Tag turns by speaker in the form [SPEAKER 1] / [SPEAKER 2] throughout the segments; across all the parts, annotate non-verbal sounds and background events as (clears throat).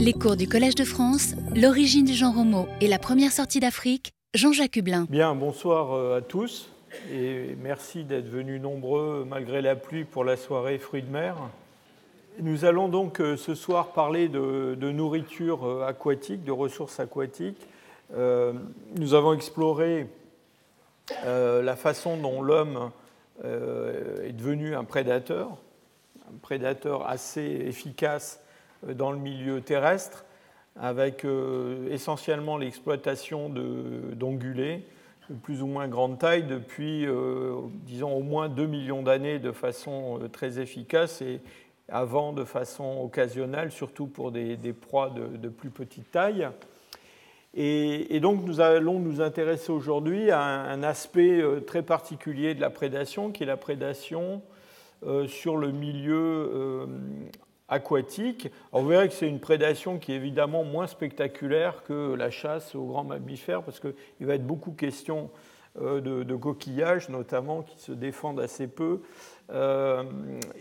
[SPEAKER 1] Les cours du Collège de France, l'origine du genre homo et la première sortie d'Afrique, Jean-Jacques Hublin.
[SPEAKER 2] Bien, bonsoir euh, à tous et merci d'être venus nombreux malgré la pluie pour la soirée fruits de mer. Nous allons donc euh, ce soir parler de, nourriture euh, aquatique, de ressources aquatiques. nous avons exploré la façon dont l'homme est devenu un prédateur, un prédateur assez efficace dans le milieu terrestre, avec essentiellement l'exploitation d'ongulés de plus ou moins grande taille depuis, disons, au moins 2 millions d'années de façon très efficace et avant de façon occasionnelle, surtout pour des, proies de, plus petite taille. Et, donc nous allons nous intéresser aujourd'hui à un, aspect euh, très particulier de la prédation, qui est la prédation euh, sur le milieu euh, aquatique. vous verrez que c'est une prédation qui est évidemment moins spectaculaire que la chasse aux grands mammifères, parce qu'il va être beaucoup question de, de, coquillages, notamment, qui se défendent assez peu. Euh,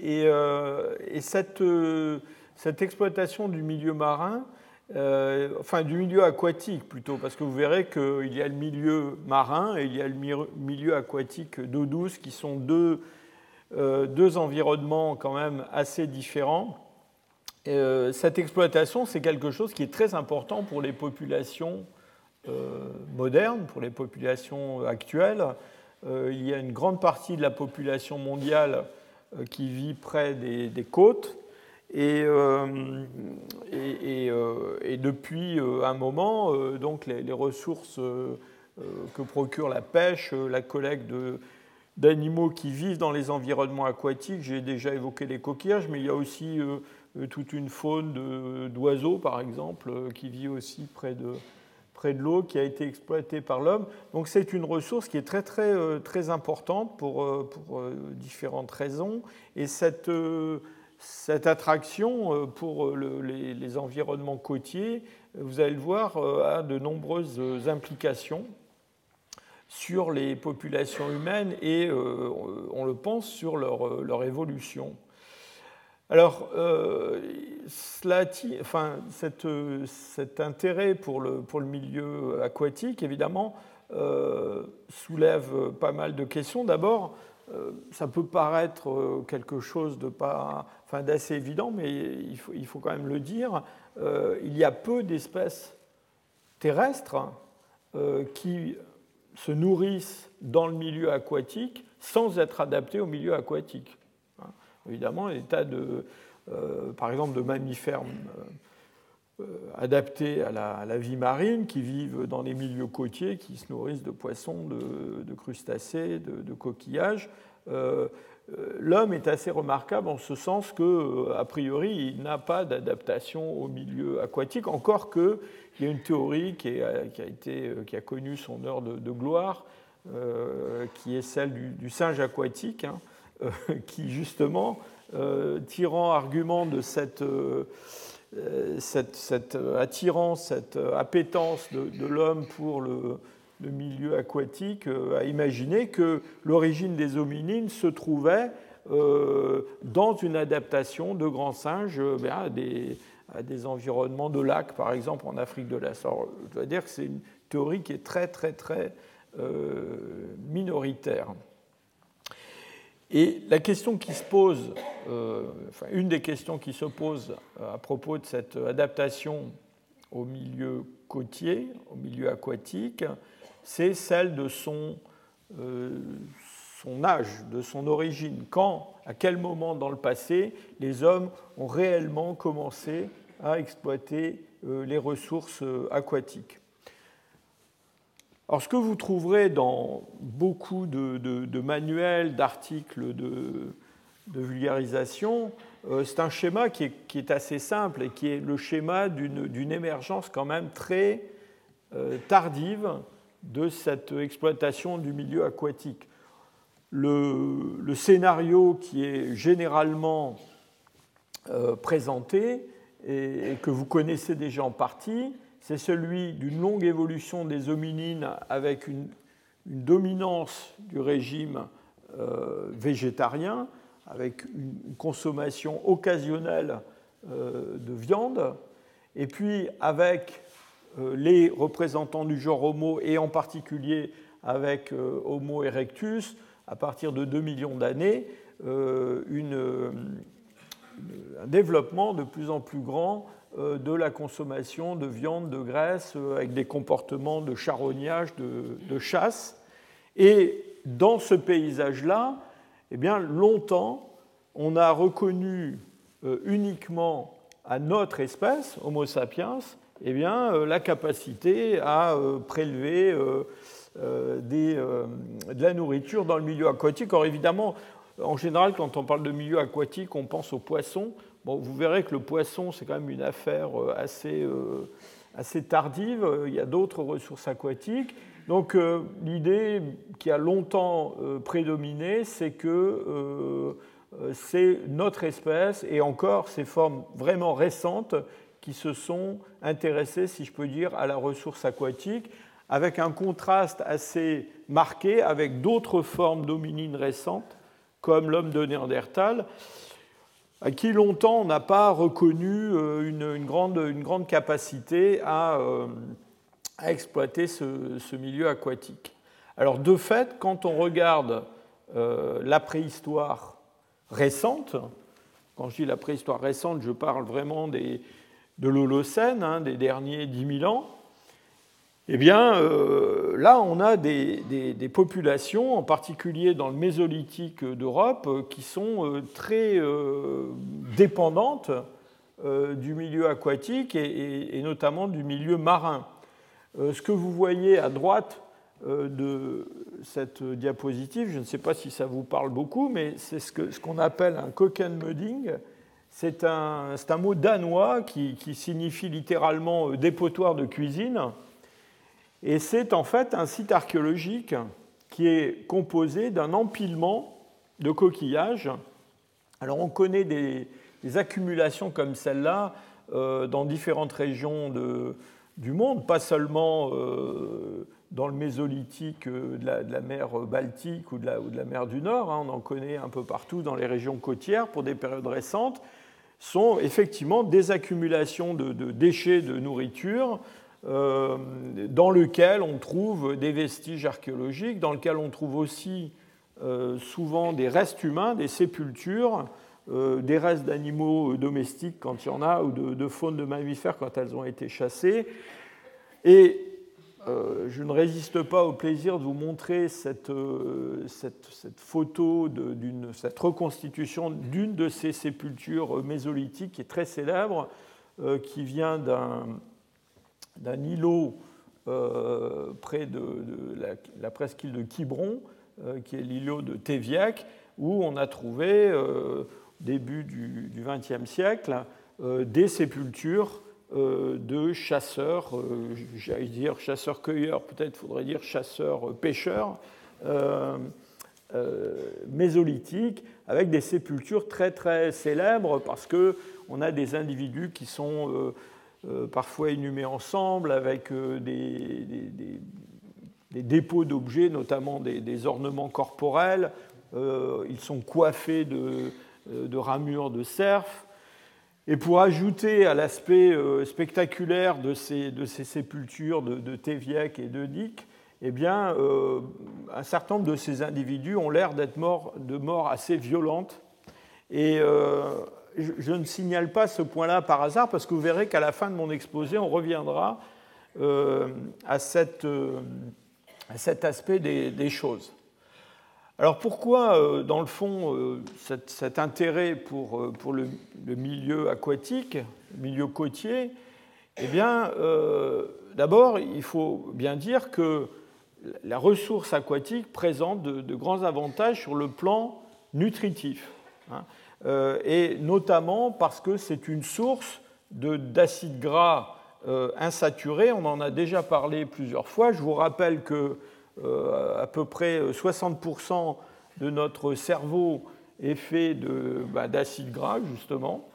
[SPEAKER 2] euh, et, cette, euh, cette, exploitation du milieu marin, enfin du milieu aquatique plutôt, parce que vous verrez qu'il y a le milieu marin et il y a le milieu aquatique d'eau douce qui sont deux, deux environnements quand même assez différents. Cette exploitation, c'est quelque chose qui est très important pour les populations modernes, pour les populations actuelles. Euh, il y a une grande partie de la population mondiale euh, qui vit près des, côtes. Et, euh, et, depuis un moment, donc les, ressources que procure la pêche, la collecte d'animaux qui vivent dans les environnements aquatiques, j'ai déjà évoqué les coquillages, mais il y a aussi toute une faune d'oiseaux, par exemple, qui vit aussi près de, près de l'eau qui a été exploitée par l'homme. Donc c'est une ressource qui est très très euh, très importante pour, euh, pour euh, différentes raisons. Et cette, cette attraction pour les, les, environnements côtiers, vous allez le voir, a de nombreuses implications sur les populations humaines et, on le pense, sur leur, leur évolution. Alors, euh, cet intérêt pour le, milieu aquatique, évidemment, euh, soulève pas mal de questions. D'abord, euh, ça peut paraître quelque chose de d'assez évident, mais il faut, quand même le dire. il y a peu d'espèces terrestres qui se nourrissent dans le milieu aquatique sans être adaptées au milieu aquatique évidemment, l'état de, euh, par exemple, de mammifères euh, euh, adaptés à la, vie marine, qui vivent dans les milieux côtiers, qui se nourrissent de poissons, de, crustacés, de, coquillages. L'homme est assez remarquable en ce sens que, a priori, il n'a pas d'adaptation au milieu aquatique, encore qu'il y a une théorie qui, a, connu son heure de, gloire, qui est celle du, singe aquatique. Hein, euh, qui justement, euh, tirant argument de cette, euh, cette, attirance, cette appétence de, l'homme pour le, milieu aquatique, a imaginé que l'origine des hominines se trouvait dans une adaptation de grands singes ben, à, des, environnements de lacs, par exemple en Afrique de l'Est. Je dois dire que c'est une théorie qui est très, très, très minoritaire. Et la question qui se pose, euh, enfin, une des questions qui se pose euh, à propos de cette adaptation au milieu côtier, au milieu aquatique, c'est celle de euh, son âge, de son origine. Quand, à quel moment dans le passé, les hommes ont réellement commencé à exploiter les ressources aquatiques? Alors, ce que vous trouverez dans beaucoup de, manuels, d'articles de, vulgarisation, euh, c'est un schéma qui est, assez simple et qui est le schéma d'une émergence quand même très euh, tardive de cette exploitation du milieu aquatique. Le, scénario qui est généralement euh, présenté et, que vous connaissez déjà en partie, c'est celui d'une longue évolution des hominines avec une, dominance du régime euh, végétarien, avec une consommation occasionnelle euh, de viande. et puis avec les représentants du genre Homo, et en particulier avec Homo erectus, à partir de 2 millions d'années, un développement de plus en plus grand de la consommation de viande, de graisse, avec des comportements de charognage, de, chasse. Et dans ce paysage-là, eh bien, longtemps, on a reconnu euh, uniquement à notre espèce, Homo sapiens, eh bien, euh, la capacité à euh, prélever de la nourriture dans le milieu aquatique. Or, évidemment, en général, quand on parle de milieu aquatique, on pense aux poissons. Bon, vous verrez que le poisson, c'est quand même une affaire assez, assez tardive. Il y a d'autres ressources aquatiques. Donc euh, l'idée qui a longtemps euh, prédominé, c'est que euh, c'est notre espèce et encore ces formes vraiment récentes qui se sont intéressées, si je peux dire, à la ressource aquatique, avec un contraste assez marqué avec d'autres formes d'hominines récentes, comme l'homme de Néandertal, à qui longtemps on n'a pas reconnu une, grande, une, grande, capacité à à exploiter ce, milieu aquatique. Alors de fait, quand on regarde euh, la préhistoire récente, quand je dis la préhistoire récente, je parle vraiment de l'Holocène, hein, des derniers 10 000 ans, eh bien euh, là on a des, populations, en particulier dans le Mésolithique d'Europe, qui sont euh, très dépendantes du milieu aquatique et, notamment du milieu marin. Euh, ce que vous voyez à droite euh, de cette diapositive, je ne sais pas si ça vous parle beaucoup, mais c'est ce qu'on appelle un Kokenmudding. C'est un, mot danois qui, qui, signifie littéralement euh, dépotoir de cuisine. Et c'est en fait un site archéologique qui est composé d'un empilement de coquillages. Alors on connaît des, accumulations comme celle-là dans différentes régions du monde, pas seulement euh, dans le mésolithique euh, de la, mer Baltique ou de la, mer du Nord, hein, on en connaît un peu partout dans les régions côtières pour des périodes récentes, sont effectivement des accumulations de, déchets de nourriture euh, dans lesquels on trouve des vestiges archéologiques, dans lesquels on trouve aussi souvent des restes humains, des sépultures, des restes d'animaux domestiques quand il y en a, ou de, de faune de mammifères quand elles ont été chassées. Et euh, je ne résiste pas au plaisir de vous montrer cette, euh, photo, cette reconstitution d'une de ces sépultures mésolithiques qui est très célèbre, euh, qui vient d'un îlot près de, la, presqu'île de Quiberon, qui est l'îlot de Téviac, où on a trouvé, début du XXe siècle, des sépultures euh, de chasseurs, euh, j'allais dire chasseurs-cueilleurs, peut-être faudrait dire chasseurs-pêcheurs, euh, mésolithiques, avec des sépultures très très célèbres parce qu'on a des individus qui sont parfois inhumés ensemble avec des, dépôts d'objets, notamment des, ornements corporels. ils sont coiffés de, ramures de cerf. Et pour ajouter à l'aspect euh, spectaculaire de ces, sépultures de, de et de Dick, eh bien, euh, un certain nombre de ces individus ont l'air d'être morts de morts assez violentes. Et euh, je, ne signale pas ce point-là par hasard, parce que vous verrez qu'à la fin de mon exposé, on reviendra à, cette, à, cet aspect des, choses. Alors pourquoi, euh, dans le fond, euh, cet, intérêt pour, euh, pour le, milieu aquatique, le milieu côtier? Eh bien, d'abord, il faut bien dire que la ressource aquatique présente de, grands avantages sur le plan nutritif, hein, et notamment parce que c'est une source d'acides gras insaturés. On en a déjà parlé plusieurs fois. Je vous rappelle que euh, à peu près 60% de notre cerveau est fait bah, d'acide gras, justement,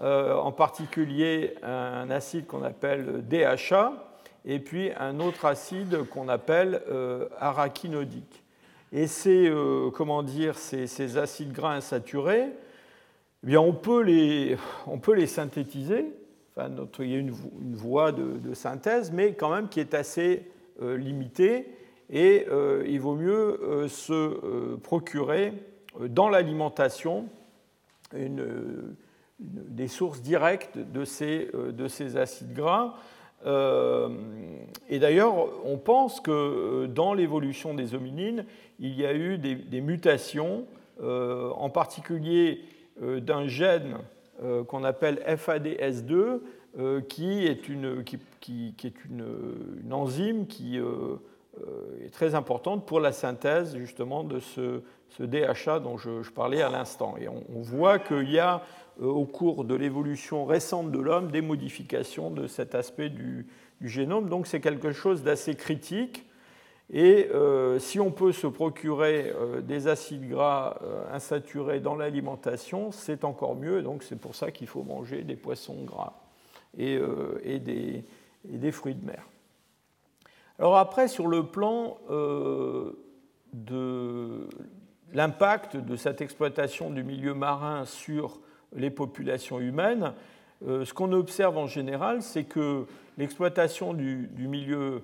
[SPEAKER 2] euh, en particulier un acide qu'on appelle DHA, et puis un autre acide qu'on appelle euh, araquinodique. Et comment dire, ces, acides gras insaturés, eh bien on, peut les, on peut les synthétiser enfin, notre, il y a une, voie de, synthèse, mais quand même qui est assez limitée. Et il vaut mieux se procurer dans l'alimentation des sources directes de ces, de ces acides gras. et d'ailleurs, on pense que dans l'évolution des hominines, il y a eu des, mutations, en particulier d'un gène euh, qu'on appelle FADS2, euh, qui est une, qui, est une, enzyme qui euh, est très importante pour la synthèse justement de ce, ce DHA dont je, parlais à l'instant. Et on, voit qu'il y a au cours de l'évolution récente de l'homme des modifications de cet aspect du, du génome. Donc c'est quelque chose d'assez critique et euh, si on peut se procurer euh, des acides gras euh, insaturés dans l'alimentation, c'est encore mieux. Donc c'est pour ça qu'il faut manger des poissons gras et, des, des, fruits de mer. Alors après, sur le plan de l'impact de cette exploitation du milieu marin sur les populations humaines, ce qu'on observe en général, c'est que l'exploitation du, milieu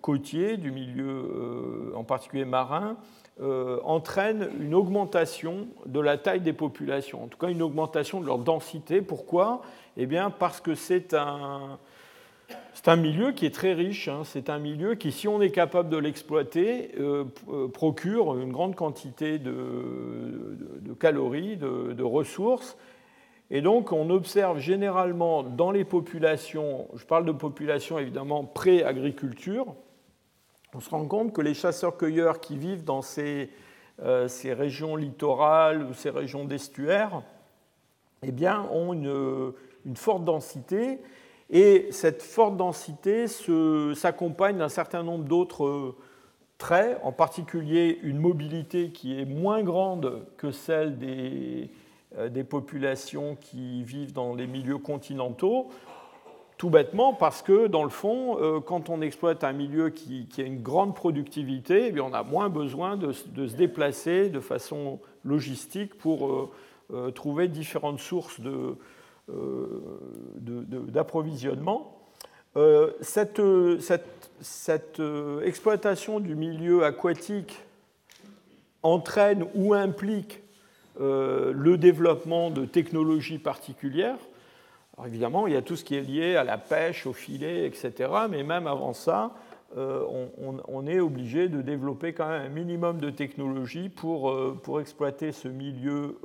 [SPEAKER 2] côtier, du milieu euh, en particulier marin, euh, entraîne une augmentation de la taille des populations, en tout cas une augmentation de leur densité. Pourquoi? Eh bien parce que c'est un, c'est un milieu qui est très riche, hein. c'est un milieu qui, si on est capable de l'exploiter, euh, procure une grande quantité de, calories, de ressources, et donc, on observe généralement dans les populations, je parle de populations évidemment pré-agriculture, on se rend compte que les chasseurs-cueilleurs qui vivent dans ces, euh, ces, régions littorales ou ces régions d'estuaires eh bien, ont une, forte densité. Et cette forte densité s'accompagne d'un certain nombre d'autres traits, en particulier une mobilité qui est moins grande que celle des, euh, des populations qui vivent dans les milieux continentaux, tout bêtement parce que, dans le fond, euh, quand on exploite un milieu qui, a une grande productivité, eh on a moins besoin de, se déplacer de façon logistique pour euh, trouver différentes sources d'approvisionnement. cette, cette exploitation du milieu aquatique entraîne ou implique euh, le développement de technologies particulières. Alors évidemment, il y a tout ce qui est lié à la pêche, au filet, etc. Mais même avant ça, euh, on, est obligé de développer quand même un minimum de technologies pour, euh, pour exploiter ce milieu,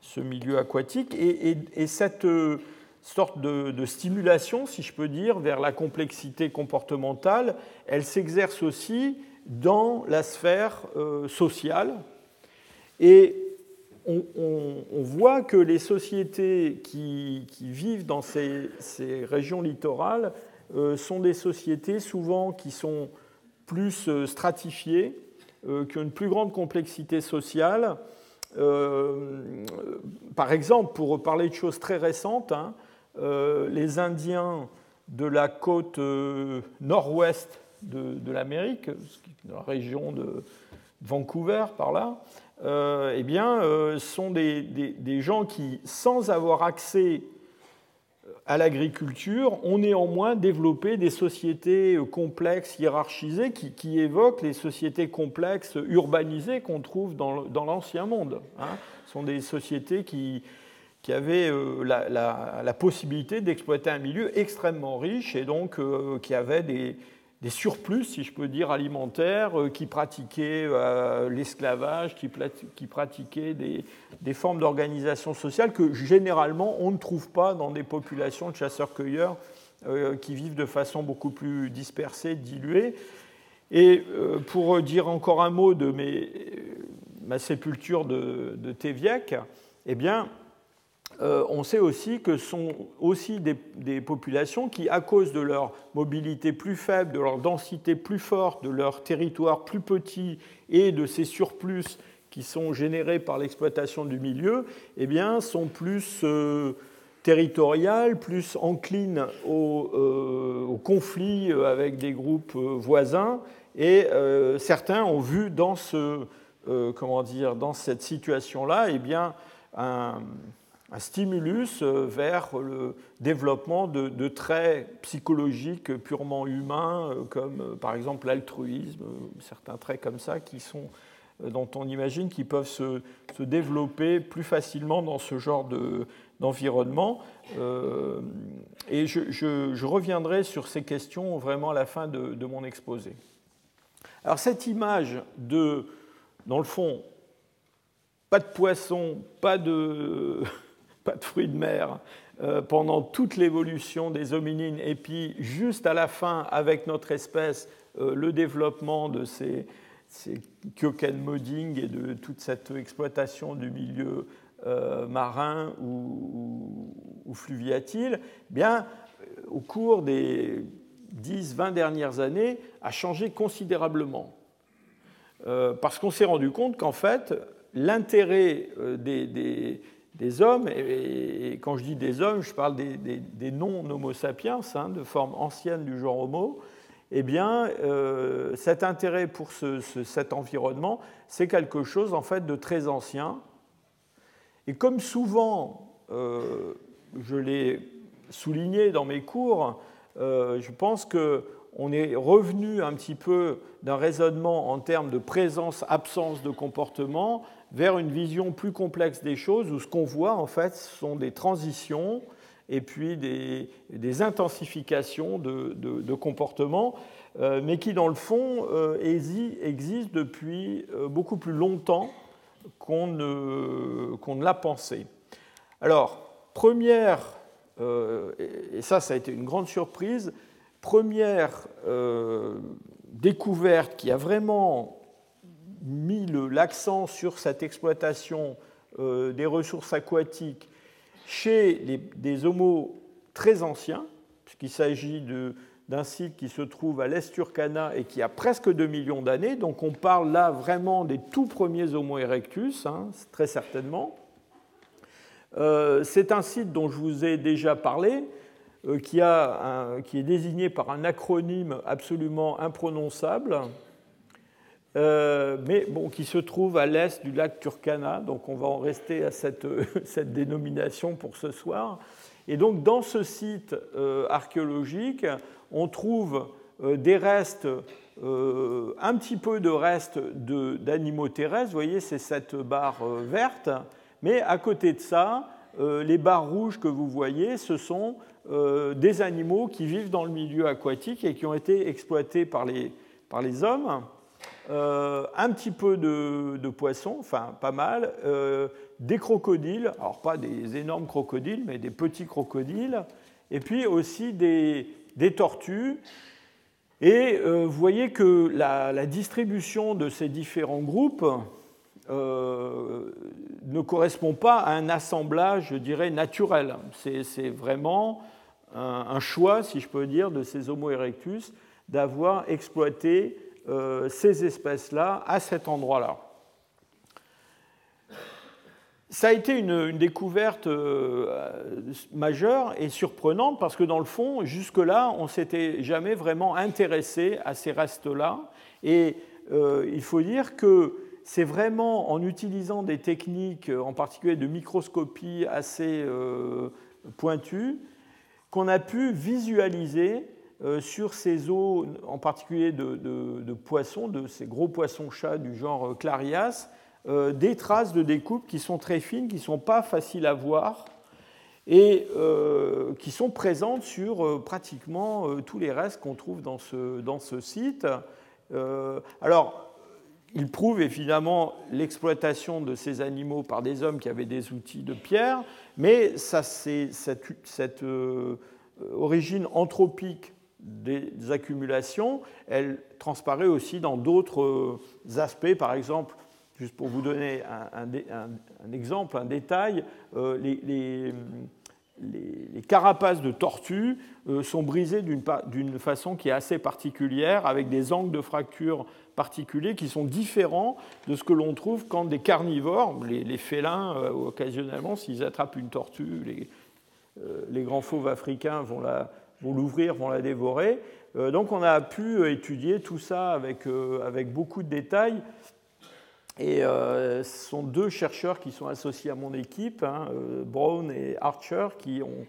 [SPEAKER 2] ce milieu aquatique. Et, cette sorte de, stimulation, si je peux dire, vers la complexité comportementale, elle s'exerce aussi dans la sphère sociale, et on, voit que les sociétés qui, vivent dans ces, régions littorales euh, sont des sociétés souvent qui sont plus euh, stratifiées, euh, qui ont une plus grande complexité sociale. par exemple, pour parler de choses très récentes, hein, les Indiens de la côte nord-ouest de, l'Amérique, la région de Vancouver par là, euh, eh bien, euh, sont des, gens qui, sans avoir accès à l'agriculture, ont néanmoins développé des sociétés complexes, hiérarchisées, qui, évoquent les sociétés complexes urbanisées qu'on trouve dans, l'Ancien Monde. Hein. Ce sont des sociétés qui, avaient euh, la, possibilité d'exploiter un milieu extrêmement riche et donc qui avaient des, des surplus, si je peux dire, alimentaires, euh, qui pratiquaient euh, l'esclavage, qui, pratiquaient des, formes d'organisation sociale que généralement on ne trouve pas dans des populations de chasseurs-cueilleurs euh, qui vivent de façon beaucoup plus dispersée, diluée. Et pour dire encore un mot de ma sépulture de, de eh bien, euh, on sait aussi que ce sont aussi des, populations qui, à cause de leur mobilité plus faible, de leur densité plus forte, de leur territoire plus petit et de ces surplus qui sont générés par l'exploitation du milieu, eh bien, sont plus euh, territoriales, plus enclines au, euh, conflit avec des groupes voisins. Et certains ont vu dans, ce, comment dire, dans cette situation-là eh bien, un un stimulus vers le développement de, traits psychologiques purement humains, comme par exemple l'altruisme, certains traits comme ça qui sont dont on imagine qu'ils peuvent se, développer plus facilement dans ce genre d'environnement. Euh, et je, reviendrai sur ces questions vraiment à la fin de, mon exposé. Alors cette image de, dans le fond, pas de poissons, pas de, de fruits de mer euh, pendant toute l'évolution des hominines, et puis juste à la fin, avec notre espèce, euh, le développement de ces, c'est modding et de toute cette exploitation du milieu euh, marin ou, ou, fluviatile, eh bien, au cours des 10-20 dernières années, a changé considérablement. Parce qu'on s'est rendu compte qu'en fait, l'intérêt des, hommes, et, quand je dis des hommes, je parle des, non-homo sapiens, hein, de forme ancienne du genre homo, eh bien, euh, cet intérêt pour cet environnement, c'est quelque chose en fait de très ancien. Et comme souvent, euh, je l'ai souligné dans mes cours, euh, je pense qu'on est revenu un petit peu d'un raisonnement en termes de présence-absence de comportement vers une vision plus complexe des choses, où ce qu'on voit en fait sont des transitions et puis des, intensifications de, comportements, euh, mais qui dans le fond euh, existent depuis euh, beaucoup plus longtemps qu'on ne, ne l'a pensé. Alors, première, et ça, ça a été une grande surprise, première découverte qui a vraiment mis l'accent sur cette exploitation des ressources aquatiques chez des homos très anciens, puisqu'il s'agit d'un site qui se trouve à l'est Turkana et qui a presque 2 millions d'années. Donc on parle là vraiment des tout premiers Homo erectus, hein, très certainement. Euh, c'est un site dont je vous ai déjà parlé, euh, qui, qui, est désigné par un acronyme absolument imprononçable, euh, mais bon, qui se trouve à l'est du lac Turkana, donc on va en rester à cette, (laughs) cette dénomination pour ce soir. Et donc dans ce site euh, archéologique, on trouve euh, des restes, un petit peu de restes d'animaux terrestres, vous voyez, c'est cette barre verte, mais à côté de ça, les barres rouges que vous voyez, ce sont des animaux qui vivent dans le milieu aquatique et qui ont été exploités par les, par les hommes. Euh, un petit peu de, poissons, enfin pas mal, euh, des crocodiles, alors pas des énormes crocodiles, mais des petits crocodiles, et puis aussi des, tortues. Et euh, vous voyez que la, distribution de ces différents groupes ne correspond pas à un assemblage, je dirais, naturel. C'est vraiment un, choix, si je peux dire, de ces Homo erectus d'avoir exploité euh, ces espèces-là à cet endroit-là. Ça a été une, découverte euh, majeure et surprenante parce que dans le fond, jusque-là, on s'était jamais vraiment intéressé à ces restes-là. Et euh, il faut dire que c'est vraiment en utilisant des techniques, en particulier de microscopie assez pointues, qu'on a pu visualiser sur ces eaux, en particulier de, poissons, de ces gros poissons-chats du genre euh, Clarias, euh, des traces de découpe qui sont très fines, qui ne sont pas faciles à voir et qui sont présentes sur pratiquement tous les restes qu'on trouve dans ce, dans ce site. alors, il prouve évidemment l'exploitation de ces animaux par des hommes qui avaient des outils de pierre, mais ça, cette, cette origine anthropique des accumulations, elle transparaît aussi dans d'autres euh, aspects. Par exemple, juste pour vous donner un, exemple, un détail, euh, les, carapaces de tortues euh, sont brisées d'une façon qui est assez particulière, avec des angles de fracture particuliers qui sont différents de ce que l'on trouve quand des carnivores, les, félins, occasionnellement, s'ils attrapent une tortue, les, les grands fauves africains vont la vont l'ouvrir, vont la dévorer. Euh, donc on a pu étudier tout ça avec, euh, avec beaucoup de détails. Et ce sont deux chercheurs qui sont associés à mon équipe, hein, Brown et Archer, qui ont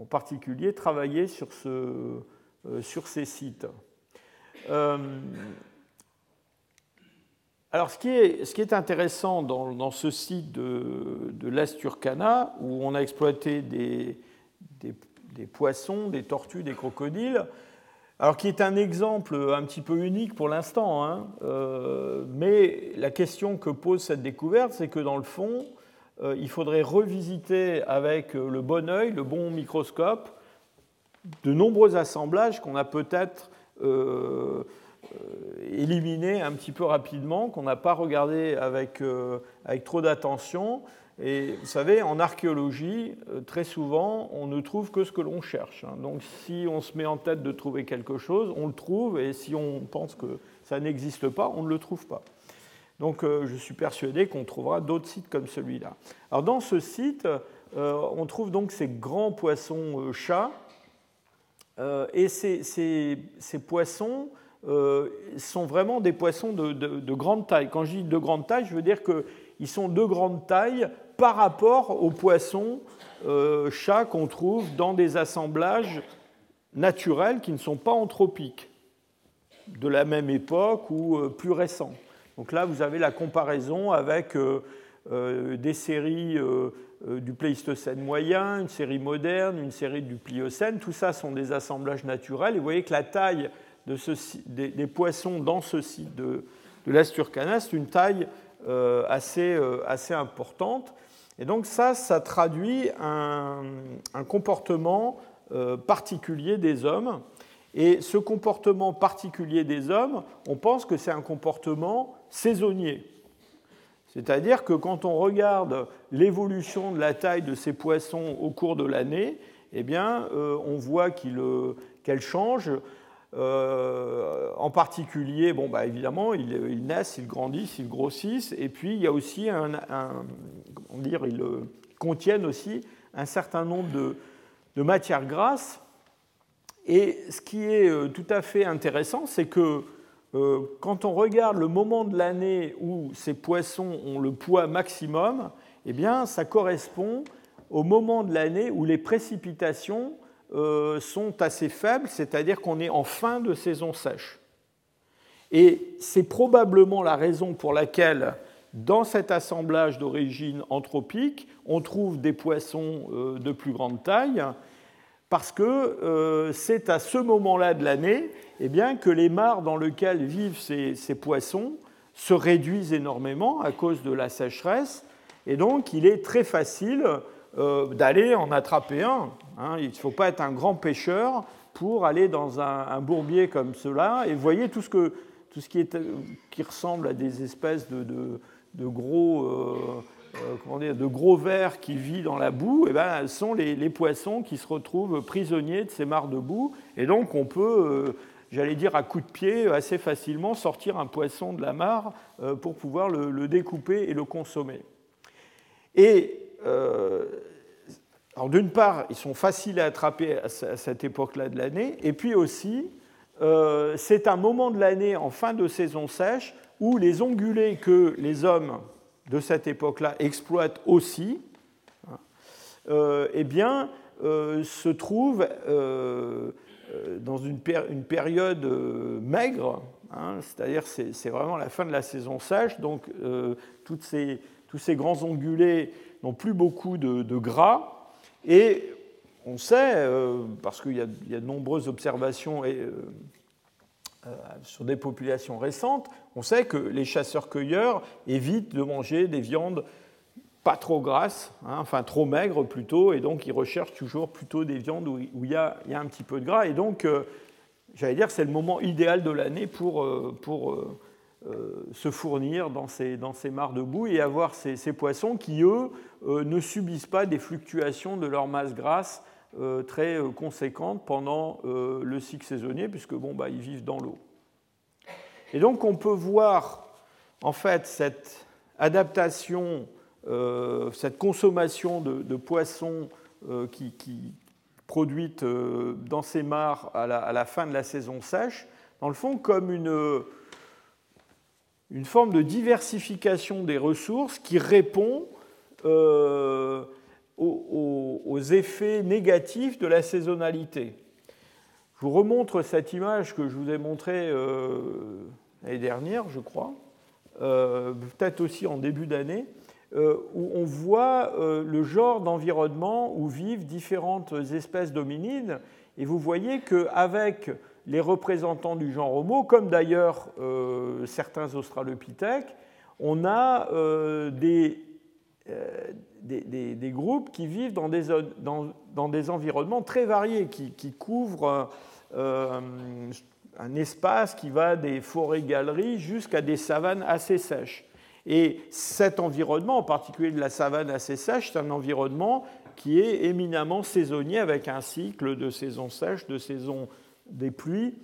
[SPEAKER 2] en particulier travaillé sur, ce, sur ces sites. Alors, ce qui est, intéressant dans, ce site de, de l'Asturcana, où on a exploité des, des, poissons, des tortues, des crocodiles, alors qui est un exemple un petit peu unique pour l'instant, hein, euh, mais la question que pose cette découverte, c'est que dans le fond, euh, il faudrait revisiter avec le bon œil, le bon microscope, de nombreux assemblages qu'on a peut-être euh, euh, éliminé un petit peu rapidement, qu'on n'a pas regardé avec, avec trop d'attention. Et vous savez, en archéologie, euh, très souvent, on ne trouve que ce que l'on cherche. Hein. Donc si on se met en tête de trouver quelque chose, on le trouve, et si on pense que ça n'existe pas, on ne le trouve pas. Donc je suis persuadé qu'on trouvera d'autres sites comme celui-là. Alors dans ce site, on trouve donc ces grands poissons chats, et ces, poissons euh, sont vraiment des poissons de, grande taille. Quand je dis de grande taille, je veux dire qu'ils sont de grande taille par rapport aux poissons euh, chats qu'on trouve dans des assemblages naturels qui ne sont pas anthropiques, de la même époque ou euh, plus récents. Donc là, vous avez la comparaison avec des séries du Pléistocène moyen, une série moderne, une série du Pliocène. Tout ça sont des assemblages naturels. Et vous voyez que la taille des, poissons dans ce site de, de l'Asturcana, c'est une taille euh, euh, assez, importante. Et donc ça, ça traduit un, comportement euh, particulier des hommes. Et ce comportement particulier des hommes, on pense que c'est un comportement saisonnier. C'est-à-dire que quand on regarde l'évolution de la taille de ces poissons au cours de l'année, eh bien, on voit qu'elle change. Euh, en particulier, bon, bah, évidemment, ils, naissent, ils grandissent, ils grossissent, et puis il y a aussi un, dire, ils contiennent aussi un certain nombre de, matières grasses. Et ce qui est euh, tout à fait intéressant, c'est que euh, quand on regarde le moment de l'année où ces poissons ont le poids maximum, eh bien, ça correspond au moment de l'année où les précipitations euh, sont assez faibles, c'est-à-dire qu'on est en fin de saison sèche. Et c'est probablement la raison pour laquelle, dans cet assemblage d'origine anthropique, on trouve des poissons euh, de plus grande taille, parce que euh, c'est à ce moment-là de l'année eh bien, que les mares dans lesquelles vivent ces, ces, poissons se réduisent énormément à cause de la sécheresse, et donc il est très facile d'aller en attraper un. Hein, il ne faut pas être un grand pêcheur pour aller dans un, bourbier comme cela. Et vous voyez tout ce, que, tout ce qui, qui, ressemble à des espèces de, gros, euh, euh, comment dire, de gros vers qui vivent dans la boue, eh ben, sont les, poissons qui se retrouvent prisonniers de ces mares de boue. Et donc on peut, euh, j'allais dire à coup de pied, assez facilement sortir un poisson de la mare pour pouvoir le, le, découper et le consommer. Et alors d'une part, ils sont faciles à attraper à cette époque-là de l'année, et puis aussi, euh, c'est un moment de l'année en fin de saison sèche où les ongulés que les hommes de cette époque-là exploitent aussi, hein, euh, eh bien, euh, se trouvent dans une, période maigre, hein, c'est-à-dire c'est vraiment la fin de la saison sèche, donc toutes tous ces grands ongulés n'ont plus beaucoup de gras, et on sait, euh, parce qu'il y, a de nombreuses observations euh, euh, sur des populations récentes, on sait que les chasseurs-cueilleurs évitent de manger des viandes pas trop grasses, hein, enfin trop maigres plutôt, et donc ils recherchent toujours plutôt des viandes où, il, y a, un petit peu de gras. Et donc, j'allais dire, c'est le moment idéal de l'année pour, pour euh, se fournir dans ces, dans ces mares de boue et avoir ces, poissons qui, eux, euh, ne subissent pas des fluctuations de leur masse grasse euh, très conséquentes pendant le cycle saisonnier, puisque bon, bah, ils vivent dans l'eau. Et donc on peut voir en fait cette adaptation, cette consommation de, poissons qui, produite dans ces mares à la, à la, fin de la saison sèche, dans le fond comme une une forme de diversification des ressources qui répond aux, effets négatifs de la saisonnalité. Je vous remontre cette image que je vous ai montrée l'année dernière, je crois, peut-être aussi en début d'année. Euh, où on voit euh, le genre d'environnement où vivent différentes espèces d'hominines. Et vous voyez qu'avec les représentants du genre Homo, comme d'ailleurs euh, certains australopithèques, on a des, des, groupes qui vivent dans des, dans, des environnements très variés, qui, qui couvrent un espace qui va des forêts-galeries jusqu'à des savanes assez sèches. Et cet environnement, en particulier de la savane assez sèche, c'est un environnement qui est éminemment saisonnier avec un cycle de saison sèche, de saison des pluies.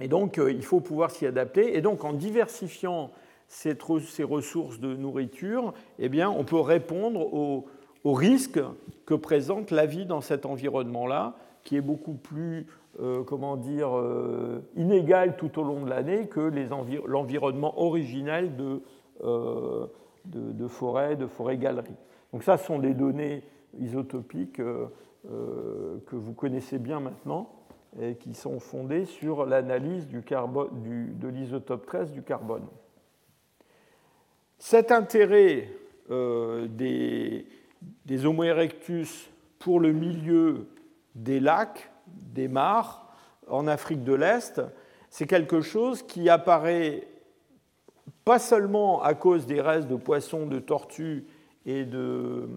[SPEAKER 2] Et donc, euh, il faut pouvoir s'y adapter. Et donc, en diversifiant ces ressources de nourriture, eh bien, on peut répondre aux, risques que présente la vie dans cet environnement-là, qui est beaucoup plus euh, comment dire, euh, inégal tout au long de l'année que l'environnement originel de euh, de, forêts, de forêts-galeries. Donc ça, ce sont des données isotopiques que vous connaissez bien maintenant et qui sont fondées sur l'analyse du de l'isotope 13 du carbone. Cet intérêt des, des, Homo erectus pour le milieu des lacs, des mares en Afrique de l'Est, c'est quelque chose qui apparaît pas seulement à cause des restes de poissons, de tortues et de,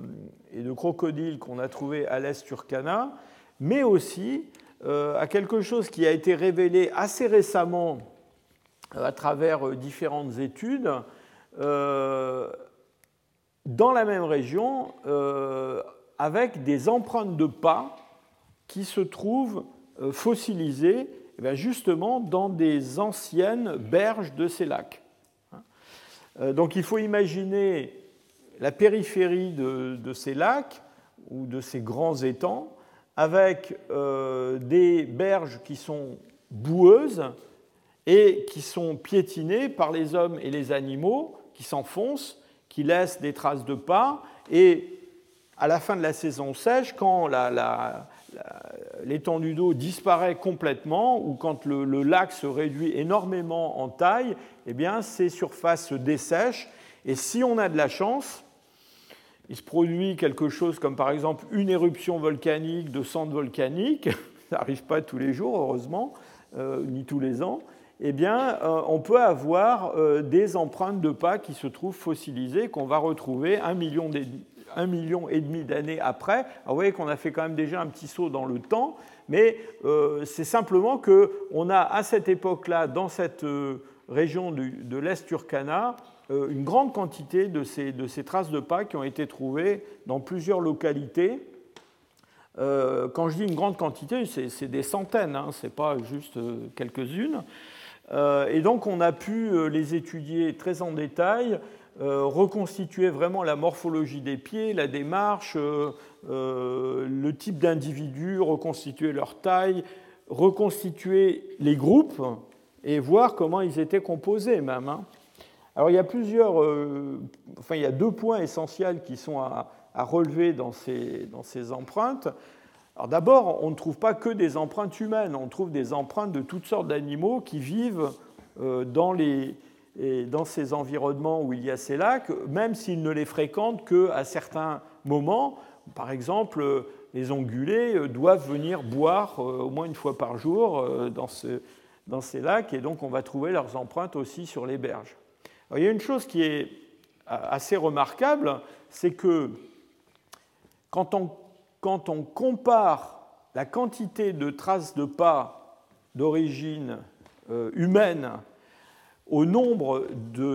[SPEAKER 2] et de crocodiles qu'on a trouvés à l'est Turkana, mais aussi euh, à quelque chose qui a été révélé assez récemment euh, à travers euh, différentes études dans la même région avec des empreintes de pas qui se trouvent fossilisées eh justement dans des anciennes berges de ces lacs. Euh, donc il faut imaginer la périphérie de, ces lacs ou de ces grands étangs avec euh, des berges qui sont boueuses et qui sont piétinées par les hommes et les animaux qui s'enfoncent, qui laissent des traces de pas. Et à la fin de la saison sèche, quand l'étendue d'eau disparaît complètement ou quand le, lac se réduit énormément en taille, eh bien, ces surfaces se dessèchent. Et si on a de la chance, il se produit quelque chose comme par exemple une éruption volcanique de cendres volcaniques, (laughs) ça n'arrive pas tous les jours, heureusement, euh, ni tous les ans, eh bien, euh, on peut avoir euh, des empreintes de pas qui se trouvent fossilisées, qu'on va retrouver un million, million et demi d'années après. Alors, vous voyez qu'on a fait quand même déjà un petit saut dans le temps, mais c'est simplement qu'on a à cette époque-là, dans cette région de l'Est Turkana, une grande quantité de ces, traces de pas qui ont été trouvées dans plusieurs localités. quand je dis une grande quantité, c'est des centaines, hein, ce n'est pas juste quelques-unes. et donc on a pu les étudier très en détail euh, reconstituer vraiment la morphologie des pieds, la démarche, euh, euh, le type d'individu, reconstituer leur taille, reconstituer les groupes et voir comment ils étaient composés même. Hein. Alors il y a plusieurs, enfin il y a deux points essentiels qui sont à, relever dans ces, empreintes. Alors d'abord, on ne trouve pas que des empreintes humaines, on trouve des empreintes de toutes sortes d'animaux qui vivent et dans ces environnements où il y a ces lacs, même s'ils ne les fréquentent qu'à certains moments. Par exemple, les ongulés euh, doivent venir boire euh, au moins une fois par jour euh, dans ces lacs, et donc on va trouver leurs empreintes aussi sur les berges. Il y a une chose qui est assez remarquable, c'est que quand on, compare la quantité de traces de pas d'origine humaine au nombre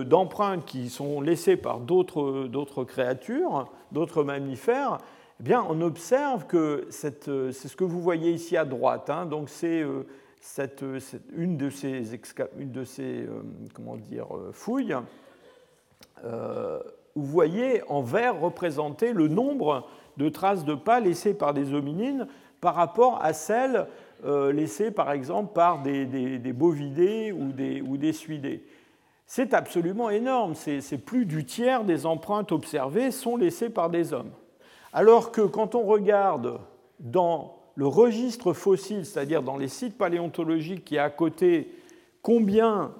[SPEAKER 2] d'empreintes qui sont laissées par d'autres créatures, d'autres mammifères, eh bien, on observe que c'est ce que vous voyez ici à droite. Hein, donc c'est euh, une de ces, une de ces euh, comment dire, euh, fouilles. vous voyez en vert représenter le nombre de traces de pas laissées par des hominines par rapport à celles euh, laissés par exemple par des, bovidés ou des suidés. c'est absolument énorme. C'est plus du tiers des empreintes observées sont laissées par des hommes. Alors que quand on regarde dans le registre fossile, c'est-à-dire dans les sites paléontologiques qui est à côté, combien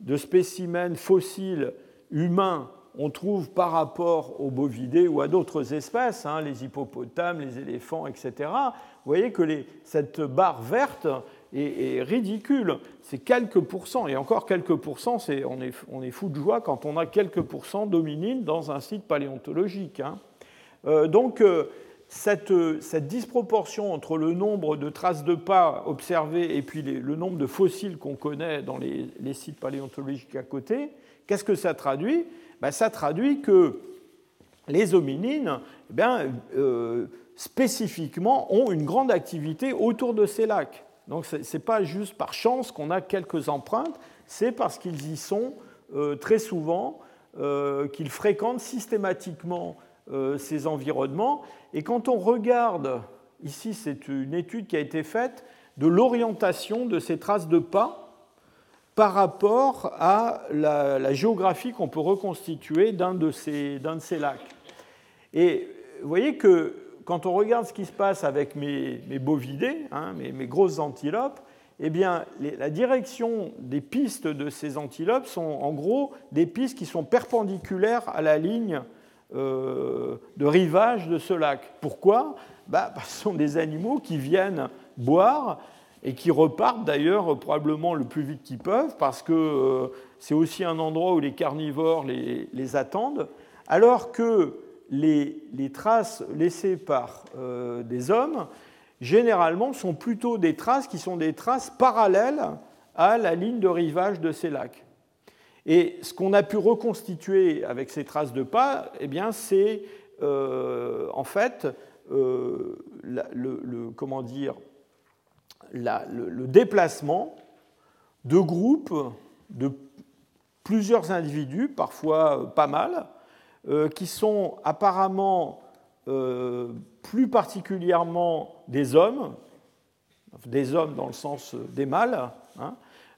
[SPEAKER 2] de spécimens fossiles humains on trouve par rapport aux bovidés ou à d'autres espèces, hein, les hippopotames, les éléphants, etc. Vous voyez que cette barre verte est, ridicule. C'est quelques pourcents, et encore quelques pourcents, on, est, fou de joie quand on a quelques pourcents d'hominines dans un site paléontologique. Hein. Euh, donc, euh, cette, disproportion entre le nombre de traces de pas observées et puis le nombre de fossiles qu'on connaît dans les, sites paléontologiques à côté, qu'est-ce que ça traduit? Ben, Ça traduit que les hominines, eh euh, spécifiquement, ont une grande activité autour de ces lacs. Donc ce n'est pas juste par chance qu'on a quelques empreintes, c'est parce qu'ils y sont euh, très souvent, euh, qu'ils fréquentent systématiquement ces environnements et quand on regarde, ici c'est une étude qui a été faite, de l'orientation de ces traces de pas par rapport à la, géographie qu'on peut reconstituer d'un de, ces, de ces lacs. Et vous voyez que quand on regarde ce qui se passe avec mes, mes bovidés, hein, mes, grosses antilopes, eh bien, la direction des pistes de ces antilopes sont en gros des pistes qui sont perpendiculaires à la ligne euh, de rivage de ce lac. Pourquoi? Bah, ce sont des animaux qui viennent boire et qui repartent d'ailleurs probablement le plus vite qu'ils peuvent, parce que euh, c'est aussi un endroit où les carnivores les, attendent, alors que les, traces laissées par euh, des hommes, généralement, sont plutôt des traces qui sont des traces parallèles à la ligne de rivage de ces lacs. Et ce qu'on a pu reconstituer avec ces traces de pas, eh bien, c'est euh, en fait euh, le, comment dire, le, déplacement de groupes de plusieurs individus, parfois pas mal, euh, qui sont apparemment plus particulièrement des hommes, des hommes dans le sens des mâles, hein,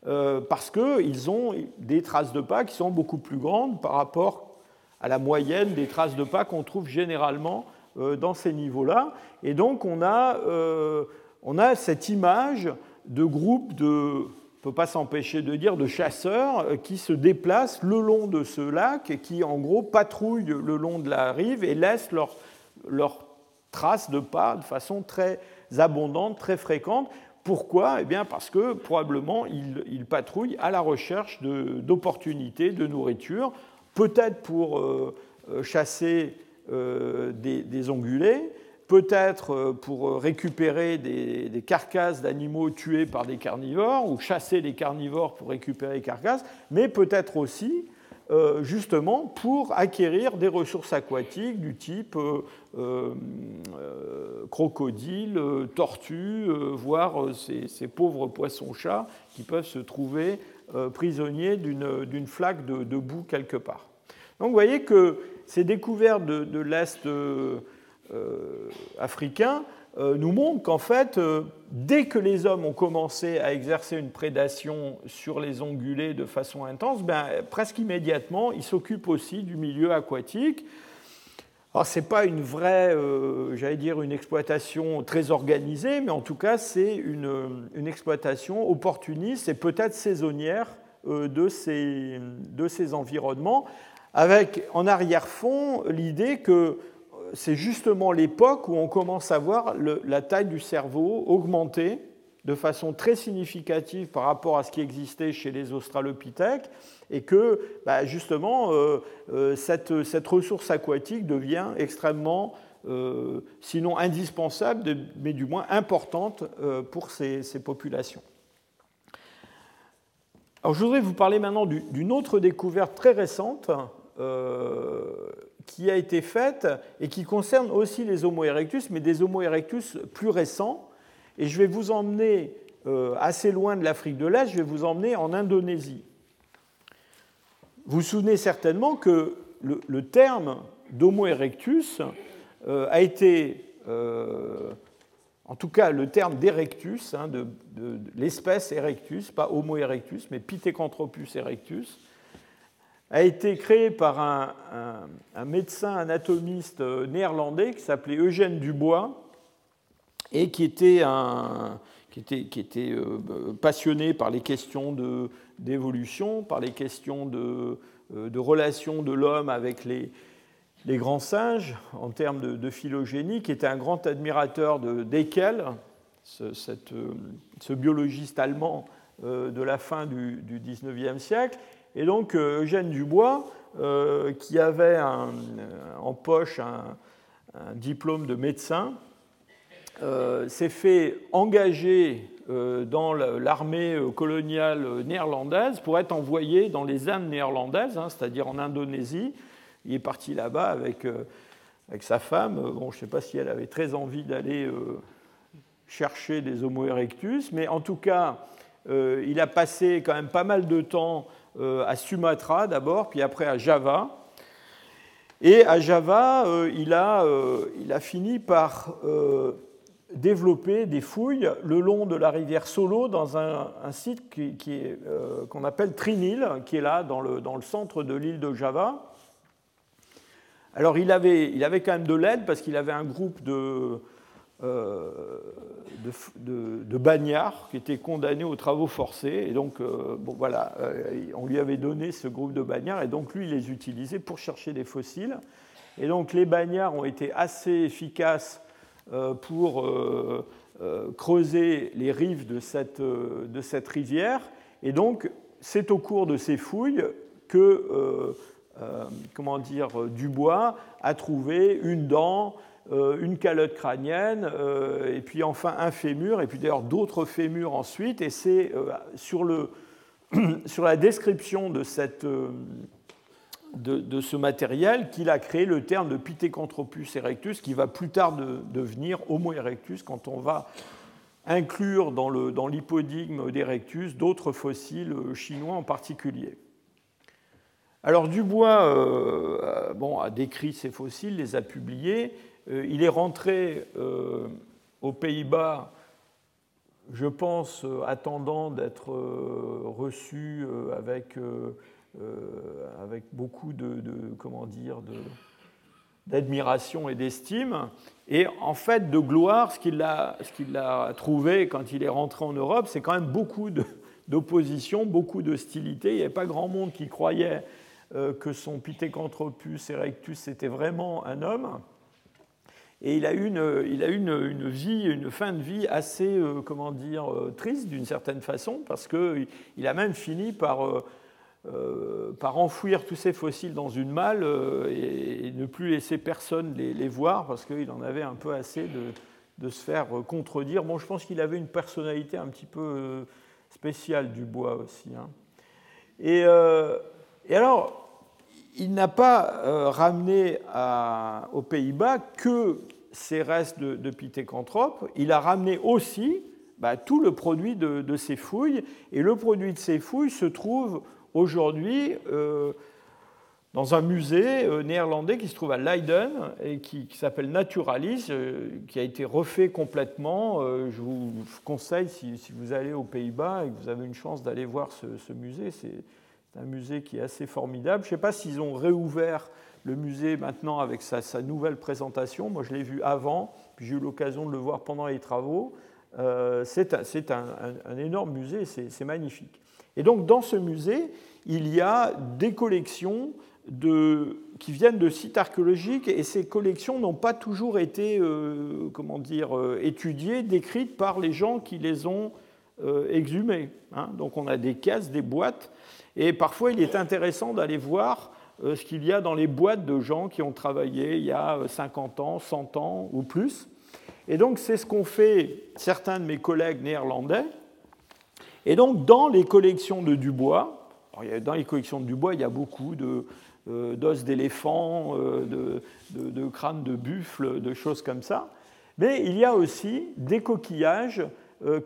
[SPEAKER 2] euh, parce qu'ils ont des traces de pas qui sont beaucoup plus grandes par rapport à la moyenne des traces de pas qu'on trouve généralement euh, dans ces niveaux-là. Et donc on a, euh, on a cette image de groupes de, ne peut pas s'empêcher de dire, de chasseurs qui se déplacent le long de ce lac et qui en gros patrouillent le long de la rive et laissent leurs leur traces de pas de façon très abondante, très fréquente. Pourquoi? Eh bien Parce que probablement ils, patrouillent à la recherche d'opportunités de, nourriture, peut-être pour euh, euh, chasser euh, des, ongulés, peut-être pour récupérer des, des carcasses d'animaux tués par des carnivores, ou chasser les carnivores pour récupérer les carcasses, mais peut-être aussi euh, justement pour acquérir des ressources aquatiques du type euh, euh, crocodile, tortue, voire ces, pauvres poissons-chats qui peuvent se trouver prisonniers d'une flaque de, boue quelque part. Donc vous voyez que ces découvertes de l'Est africain nous montre qu'en fait, euh, dès que les hommes ont commencé à exercer une prédation sur les ongulés de façon intense, ben, presque immédiatement, ils s'occupent aussi du milieu aquatique. Alors, ce n'est pas une vraie, euh, j'allais dire, une exploitation très organisée, mais en tout cas, c'est une, une, exploitation opportuniste et peut-être saisonnière de ces, de ces environnements, avec en arrière-fond l'idée que c'est justement l'époque où on commence à voir la taille du cerveau augmenter de façon très significative par rapport à ce qui existait chez les australopithèques, et que bah, justement euh, euh, cette, ressource aquatique devient extrêmement, euh, sinon indispensable, mais du moins importante pour ces, populations. Alors, je voudrais vous parler maintenant d'une autre découverte très récente qui a été faite et qui concerne aussi les Homo erectus, mais des Homo erectus plus récents. Et je vais vous emmener euh, assez loin de l'Afrique de l'Est, je vais vous emmener en Indonésie. Vous vous souvenez certainement que le, terme d'Homo erectus euh, a été, euh, en tout cas le terme d'erectus, hein, de, l'espèce erectus, pas Homo erectus, mais Pithecanthropus erectus, a été créé par un, médecin anatomiste néerlandais qui s'appelait Eugène Dubois et qui était, un, était passionné par les questions d'évolution, par les questions de, de relations de l'homme avec les, grands singes en termes de, phylogénie, qui était un grand admirateur de d'Eckel, ce, ce, biologiste allemand euh, de la fin du, 19e siècle. Et donc euh, Eugène Dubois, euh, qui avait en poche un, diplôme de médecin, s'est fait engager dans l'armée coloniale néerlandaise pour être envoyé dans les Indes néerlandaises, hein, c'est-à-dire en Indonésie, il est parti là-bas avec, euh, avec sa femme. Bon, je ne sais pas si elle avait très envie d'aller euh, chercher des Homo erectus, mais en tout cas, euh, il a passé quand même pas mal de temps à Sumatra d'abord, puis après à Java. Et à Java, il, a, il, a, fini par développer des fouilles le long de la rivière Solo dans un, site qu'on qui, appelle Trinil, qui est là dans le, dans le centre de l'île de Java. Alors il avait, il avait quand même de l'aide parce qu'il avait un groupe de, euh, de, bagnards qui étaient condamnés aux travaux forcés. Et donc, euh, bon, voilà, euh, on lui avait donné ce groupe de bagnards et donc lui, il les utilisait pour chercher des fossiles. Et donc les bagnards ont été assez efficaces pour creuser les rives de cette, de cette rivière. Et donc, c'est au cours de ces fouilles que comment dire, Dubois a trouvé une dent, une calotte crânienne, et puis enfin un fémur, et puis d'ailleurs d'autres fémurs ensuite. Et c'est sur, le, (clears throat) sur la description de, cette, de, ce matériel qu'il a créé le terme de Pithecanthropus erectus, qui va plus tard devenir Homo erectus quand on va inclure dans l'hypodigme d'Erectus d'autres fossiles chinois en particulier. Alors Dubois euh, bon, a décrit ces fossiles, les a publiés. Euh, il est rentré euh, aux Pays-Bas, je pense, attendant d'être reçu avec, avec beaucoup de, comment dire, d'admiration et d'estime. Et en fait, de gloire, ce qu'il a, a, trouvé quand il est rentré en Europe, c'est quand même beaucoup d'opposition, beaucoup d'hostilité. Il n'y avait pas grand monde qui croyait euh, que son Pithecanthropus erectus était vraiment un homme. Et il a eu une, il a une, vie, une fin de vie assez, euh, comment dire, euh, triste d'une certaine façon, parce qu'il a même fini par, par enfouir tous ses fossiles dans une malle et, ne plus laisser personne les, voir, parce qu'il en avait un peu assez de, se faire contredire. Bon, je pense qu'il avait une personnalité un petit peu spéciale du bois aussi. Hein. Et alors, il n'a pas euh, ramené aux Pays-Bas que ces restes de, de il a ramené aussi bah, tout le produit de, de, ces fouilles, et le produit de ces fouilles se trouve aujourd'hui euh, dans un musée euh, néerlandais qui se trouve à Leiden et qui, s'appelle Naturalis, qui a été refait complètement. je vous conseille, si, vous allez aux Pays-Bas et que vous avez une chance d'aller voir ce, ce musée, c'est un musée qui est assez formidable. Je ne sais pas s'ils ont réouvert le musée maintenant avec sa, nouvelle présentation. Moi, je l'ai vu avant, puis j'ai eu l'occasion de le voir pendant les travaux. Euh, c'est un, énorme musée, c'est magnifique. Et donc, dans ce musée, il y a des collections qui viennent de sites archéologiques, et ces collections n'ont pas toujours été, euh, comment dire, euh, étudiées, décrites par les gens qui les ont exhumées. Hein. Donc, on a des caisses, des boîtes et parfois, il est intéressant d'aller voir euh, ce qu'il y a dans les boîtes de gens qui ont travaillé il y a 50 euh, ans, 100 ans ou plus. Et donc, c'est ce qu'ont fait certains de mes collègues néerlandais. Et donc, dans les collections de Dubois, dans les collections de Dubois, il y a beaucoup euh, d'os d'éléphants, de, de, crânes de buffle, de choses comme ça. Mais il y a aussi des coquillages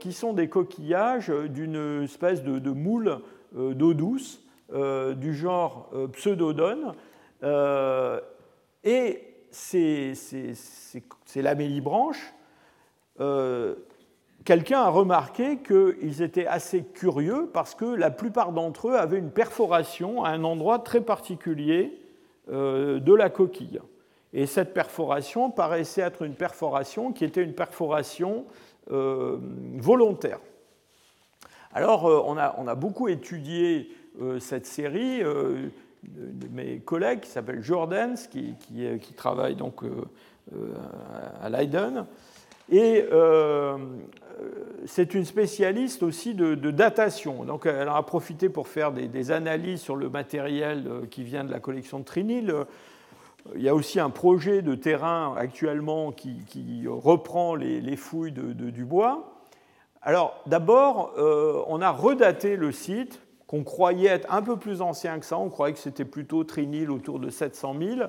[SPEAKER 2] qui sont des coquillages d'une espèce de, moule d'eau douce euh, du genre euh, pseudodone. et ces, ces, ces, quelqu'un a remarqué qu'ils étaient assez curieux parce que la plupart d'entre eux avaient une perforation à un endroit très particulier de la coquille. Et cette perforation paraissait être une perforation qui était une perforation volontaire. Alors, on a, on, a, beaucoup étudié cette série de mes collègues qui s'appelle Jordans, qui, travaille donc euh, euh, à Leiden. Et euh, c'est une spécialiste aussi de, datation. Donc elle a profité pour faire des, analyses sur le matériel qui vient de la collection de Trinil. Il y a aussi un projet de terrain actuellement qui, reprend les, fouilles de, du bois. Alors d'abord, on a redaté le site qu'on croyait être un peu plus ancien que ça. On croyait que c'était plutôt Trinil autour de 700 000.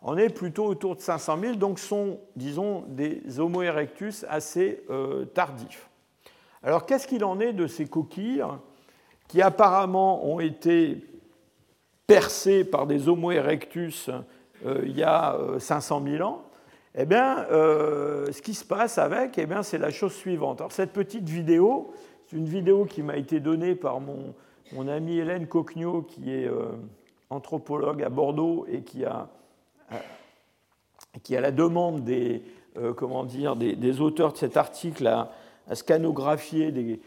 [SPEAKER 2] On est plutôt autour de 500 000, donc sont, disons, des Homo erectus assez euh, tardifs. Alors, qu'est-ce qu'il en est de ces coquilles qui apparemment ont été percées par des Homo erectus euh, il y a 500 euh, 000 ans? Eh bien, ce qui se passe avec, eh bien, c'est la chose suivante. Alors, cette petite vidéo, c'est une vidéo qui m'a été donnée par mon, mon amie Hélène Coquignot, qui est euh, anthropologue à Bordeaux et qui a, euh, qui a la demande des, euh, comment dire, des, auteurs de cet article à, scanographier des,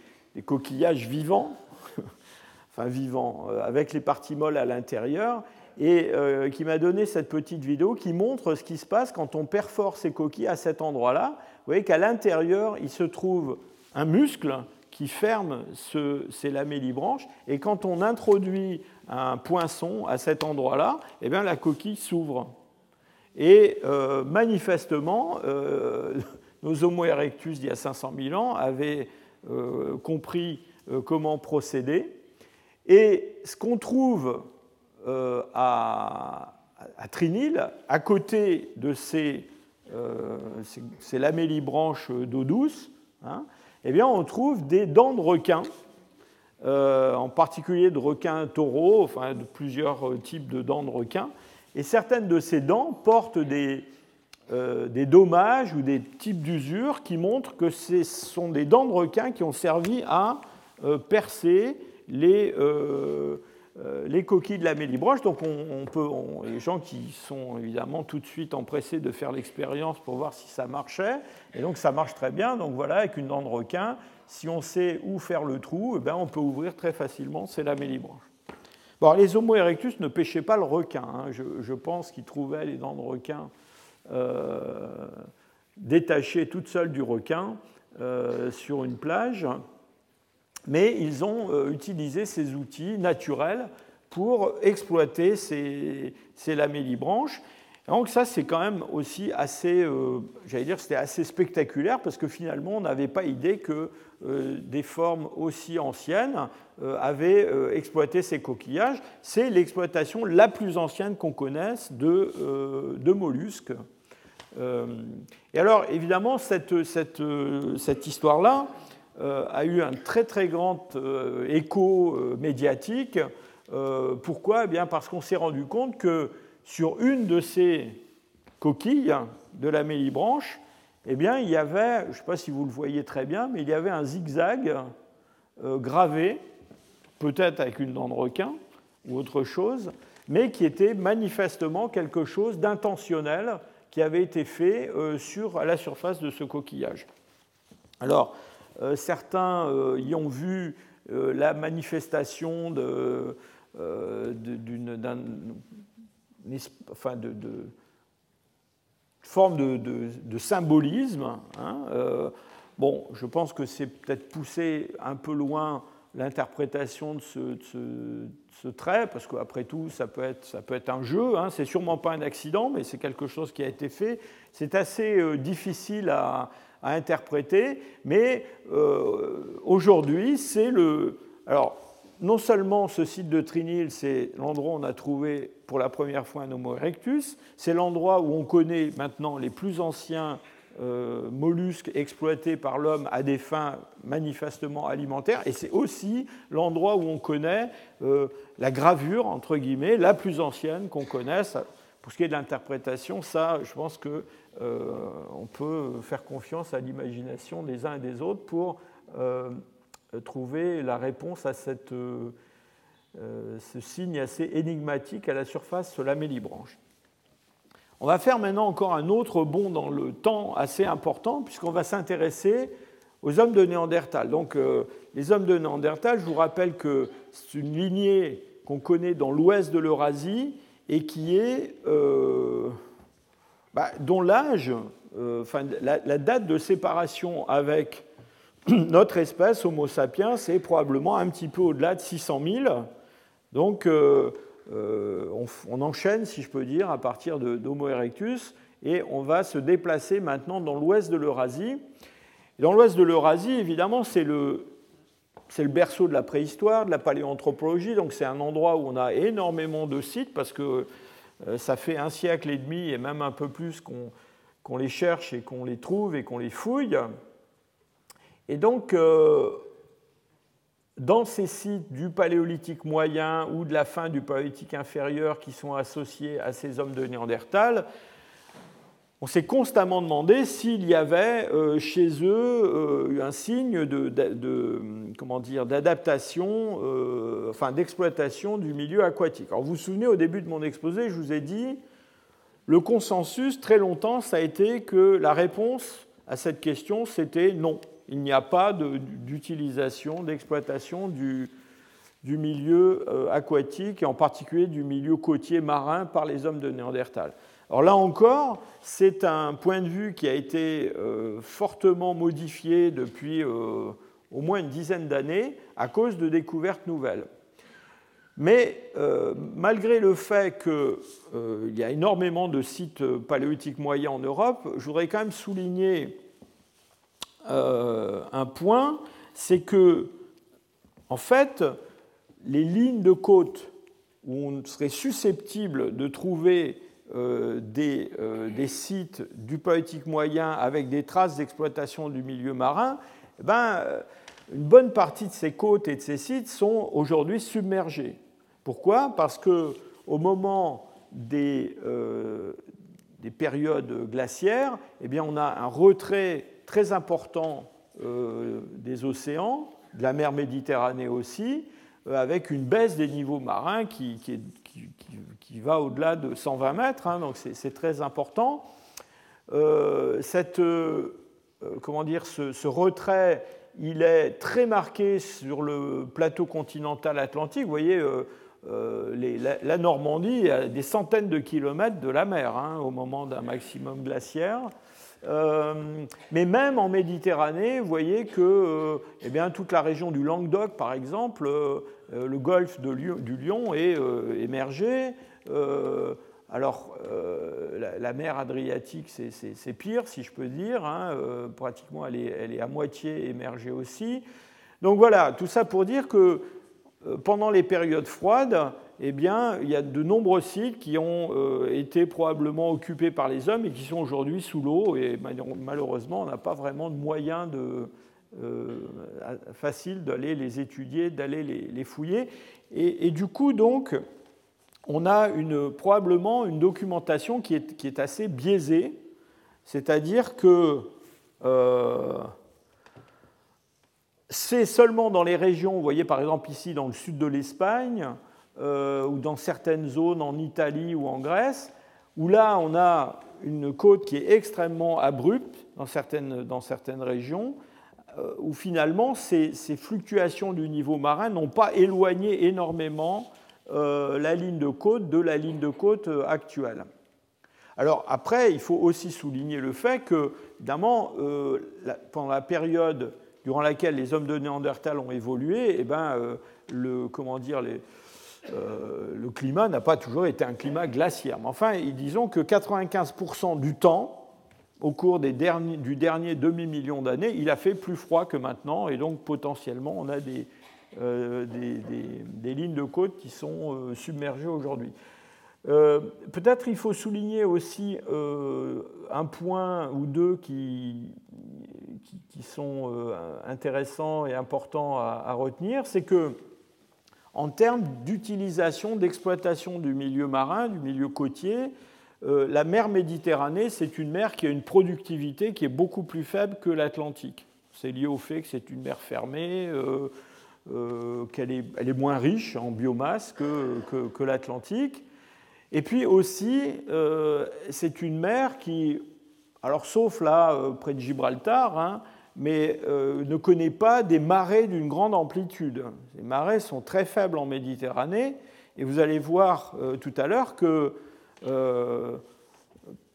[SPEAKER 2] coquillages vivants, (laughs) enfin vivants, avec les parties molles à l'intérieur, et qui m'a donné cette petite vidéo qui montre ce qui se passe quand on perfore ces coquilles à cet endroit-là. Vous voyez qu'à l'intérieur, il se trouve un muscle qui ferme ces lamellibranches. Et quand on introduit un poinçon à cet endroit-là, eh la coquille s'ouvre. Et euh, manifestement, euh, (laughs) nos Homo erectus d'il y a 500 000 ans avaient euh, compris comment procéder. Et ce qu'on trouve à, à, Trinil, à côté de ces, ces, lamellibranches d'eau douce, hein, eh bien, on trouve des dents de requin, euh, en particulier de requins taureaux, enfin de plusieurs euh, types de dents de requin. Et certaines de ces dents portent des, euh, des dommages ou des types d'usures qui montrent que ce sont des dents de requin qui ont servi à percer les, euh, les coquilles de la mélibranche. Donc, on, peut, les gens qui sont évidemment tout de suite empressés de faire l'expérience pour voir si ça marchait. Et donc, ça marche très bien. Donc, voilà, avec une dent de requin, si on sait où faire le trou, eh bien, on peut ouvrir très facilement c'est la mélibranche. Bon, les Homo erectus ne pêchaient pas le requin. Hein. Je, pense qu'ils trouvaient les dents de requin euh, détachées toutes seules du requin euh, sur une plage mais ils ont euh, utilisé ces outils naturels pour exploiter ces, ces lamellibranches. Donc ça, c'est quand même aussi assez, euh, j'allais dire, c'était assez spectaculaire parce que finalement, on n'avait pas idée que euh, des formes aussi anciennes avaient exploité ces coquillages. C'est l'exploitation la plus ancienne qu'on connaisse de, de mollusques. et alors, évidemment, cette, cette, cette histoire-là, a eu un très très grand euh, écho euh, médiatique. pourquoi? Eh bien Parce qu'on s'est rendu compte que sur une de ces coquilles de la mélibranche, eh bien, il y avait, je ne sais pas si vous le voyez très bien, mais il y avait un zigzag gravé, peut-être avec une dent de requin ou autre chose, mais qui était manifestement quelque chose d'intentionnel qui avait été fait sur, à la surface de ce coquillage. Alors, euh, certains euh, y ont vu euh, la manifestation d'une forme de, symbolisme. Hein, bon, je pense que c'est peut-être poussé un peu loin l'interprétation de ce, trait, parce qu'après tout, ça peut être, ça peut être un jeu, hein. c'est sûrement pas un accident, mais c'est quelque chose qui a été fait. C'est assez difficile à, à interpréter, mais euh, aujourd'hui, c'est le. Alors, non seulement ce site de Trinil, c'est l'endroit où on a trouvé pour la première fois un Homo erectus, c'est l'endroit où on connaît maintenant les plus anciens euh, mollusques exploités par l'homme à des fins manifestement alimentaires, et c'est aussi l'endroit où on connaît euh, la gravure, entre guillemets, la plus ancienne qu'on connaisse, Pour ce qui est de l'interprétation, ça, je pense qu'on on peut faire confiance à l'imagination des uns et des autres pour trouver la réponse à cette, ce signe assez énigmatique à la surface de la mélibranche. On va faire maintenant encore un autre bond dans le temps assez important, puisqu'on va s'intéresser aux hommes de Néandertal. Donc, euh, les hommes de Néandertal, je vous rappelle que c'est une lignée qu'on connaît dans l'ouest de l'Eurasie et qui est, euh, bah, dont l'âge, euh, la, date de séparation avec (clears throat) notre espèce, Homo sapiens, c'est probablement un petit peu au-delà de 600 000. Donc, on, on, enchaîne, si je peux dire, à partir d'Homo erectus, et on va se déplacer maintenant dans l'ouest de l'Eurasie. Dans l'ouest de l'Eurasie, évidemment, c'est le, le, berceau de la préhistoire, de la paléoanthropologie, donc c'est un endroit où on a énormément de sites parce que euh, ça fait un siècle et demi et même un peu plus qu'on les cherche et qu'on les trouve et qu'on les fouille. Et donc, euh, dans ces sites du paléolithique moyen ou de la fin du paléolithique inférieur qui sont associés à ces hommes de Néandertal, on s'est constamment demandé s'il y avait euh, chez eux euh, un signe de, comment dire d'adaptation, euh, enfin d'exploitation du milieu aquatique. Alors vous vous souvenez au début de mon exposé, je vous ai dit le consensus très longtemps ça a été que la réponse à cette question c'était non, il n'y a pas d'utilisation, d'exploitation du, du milieu aquatique et en particulier du milieu côtier marin par les hommes de Néandertal. Alors là encore, c'est un point de vue qui a été euh, fortement modifié depuis euh, au moins une dizaine d'années à cause de découvertes nouvelles. Mais euh, malgré le fait qu'il y a énormément de sites paléolithiques moyens en Europe, je voudrais quand même souligner un point, c'est que, en fait, les lignes de côte où on serait susceptible de trouver euh, euh, des, sites du poétique moyen avec des traces d'exploitation du milieu marin, eh ben, euh, une bonne partie de ces côtes et de ces sites sont aujourd'hui submergés. Pourquoi? Parce que au moment des, des périodes glaciaires, eh bien, on a un retrait très important des océans, de la mer Méditerranée aussi, avec une baisse des niveaux marins qui, qui, est, qui va au-delà de 120 mètres, hein, donc c'est très important. Euh, cette, euh, euh, comment dire, ce, retrait, il est très marqué sur le plateau continental atlantique. Vous voyez, la, Normandie est des centaines de kilomètres de la mer hein, au moment d'un maximum glaciaire. Mais même en Méditerranée, vous voyez que eh bien, toute la région du Languedoc, par exemple, le golfe de du Lion est émergé. Euh, alors, euh, la, mer Adriatique, c'est pire, si je peux dire. Hein, euh, pratiquement, elle est, à moitié émergée aussi. Donc voilà, tout ça pour dire que pendant les périodes froides, eh bien, il y a de nombreux sites qui ont été probablement occupés par les hommes et qui sont aujourd'hui sous l'eau. Et malheureusement, on n'a pas vraiment de moyens de, facile d'aller les étudier, d'aller les, fouiller. Et, et, du coup, donc, on a probablement une documentation qui est, assez biaisée, c'est-à-dire que euh, c'est seulement dans les régions, vous voyez par exemple ici dans le sud de l'Espagne, euh, ou dans certaines zones en Italie ou en Grèce, où là on a une côte qui est extrêmement abrupte dans certaines, régions, euh, où finalement ces, ces, fluctuations du niveau marin n'ont pas éloigné énormément euh, la ligne de côte de la ligne de côte euh, actuelle. Alors après, il faut aussi souligner le fait que, évidemment, pendant la période durant laquelle les hommes de Néandertal ont évolué, eh ben, le, comment dire, le climat n'a pas toujours été un climat glaciaire. Mais enfin, disons que 95% du temps, au cours du dernier demi-million d'années, il a fait plus froid que maintenant, et donc potentiellement, on a des, euh, des, lignes de côte qui sont euh, submergées aujourd'hui. Euh, peut-être il faut souligner aussi un point ou deux qui, qui, sont intéressants et importants à, retenir, c'est que en termes d'utilisation, d'exploitation du milieu marin, du milieu côtier, la mer Méditerranée, c'est une mer qui a une productivité qui est beaucoup plus faible que l'Atlantique. C'est lié au fait que c'est une mer fermée, qu'elle est, elle est, moins riche en biomasse que, que, l'Atlantique. Et puis aussi, c'est une mer qui, alors sauf là, près de Gibraltar, hein, mais euh, ne connaît pas des marées d'une grande amplitude. Les marées sont très faibles en Méditerranée, et vous allez voir euh, tout à l'heure que euh,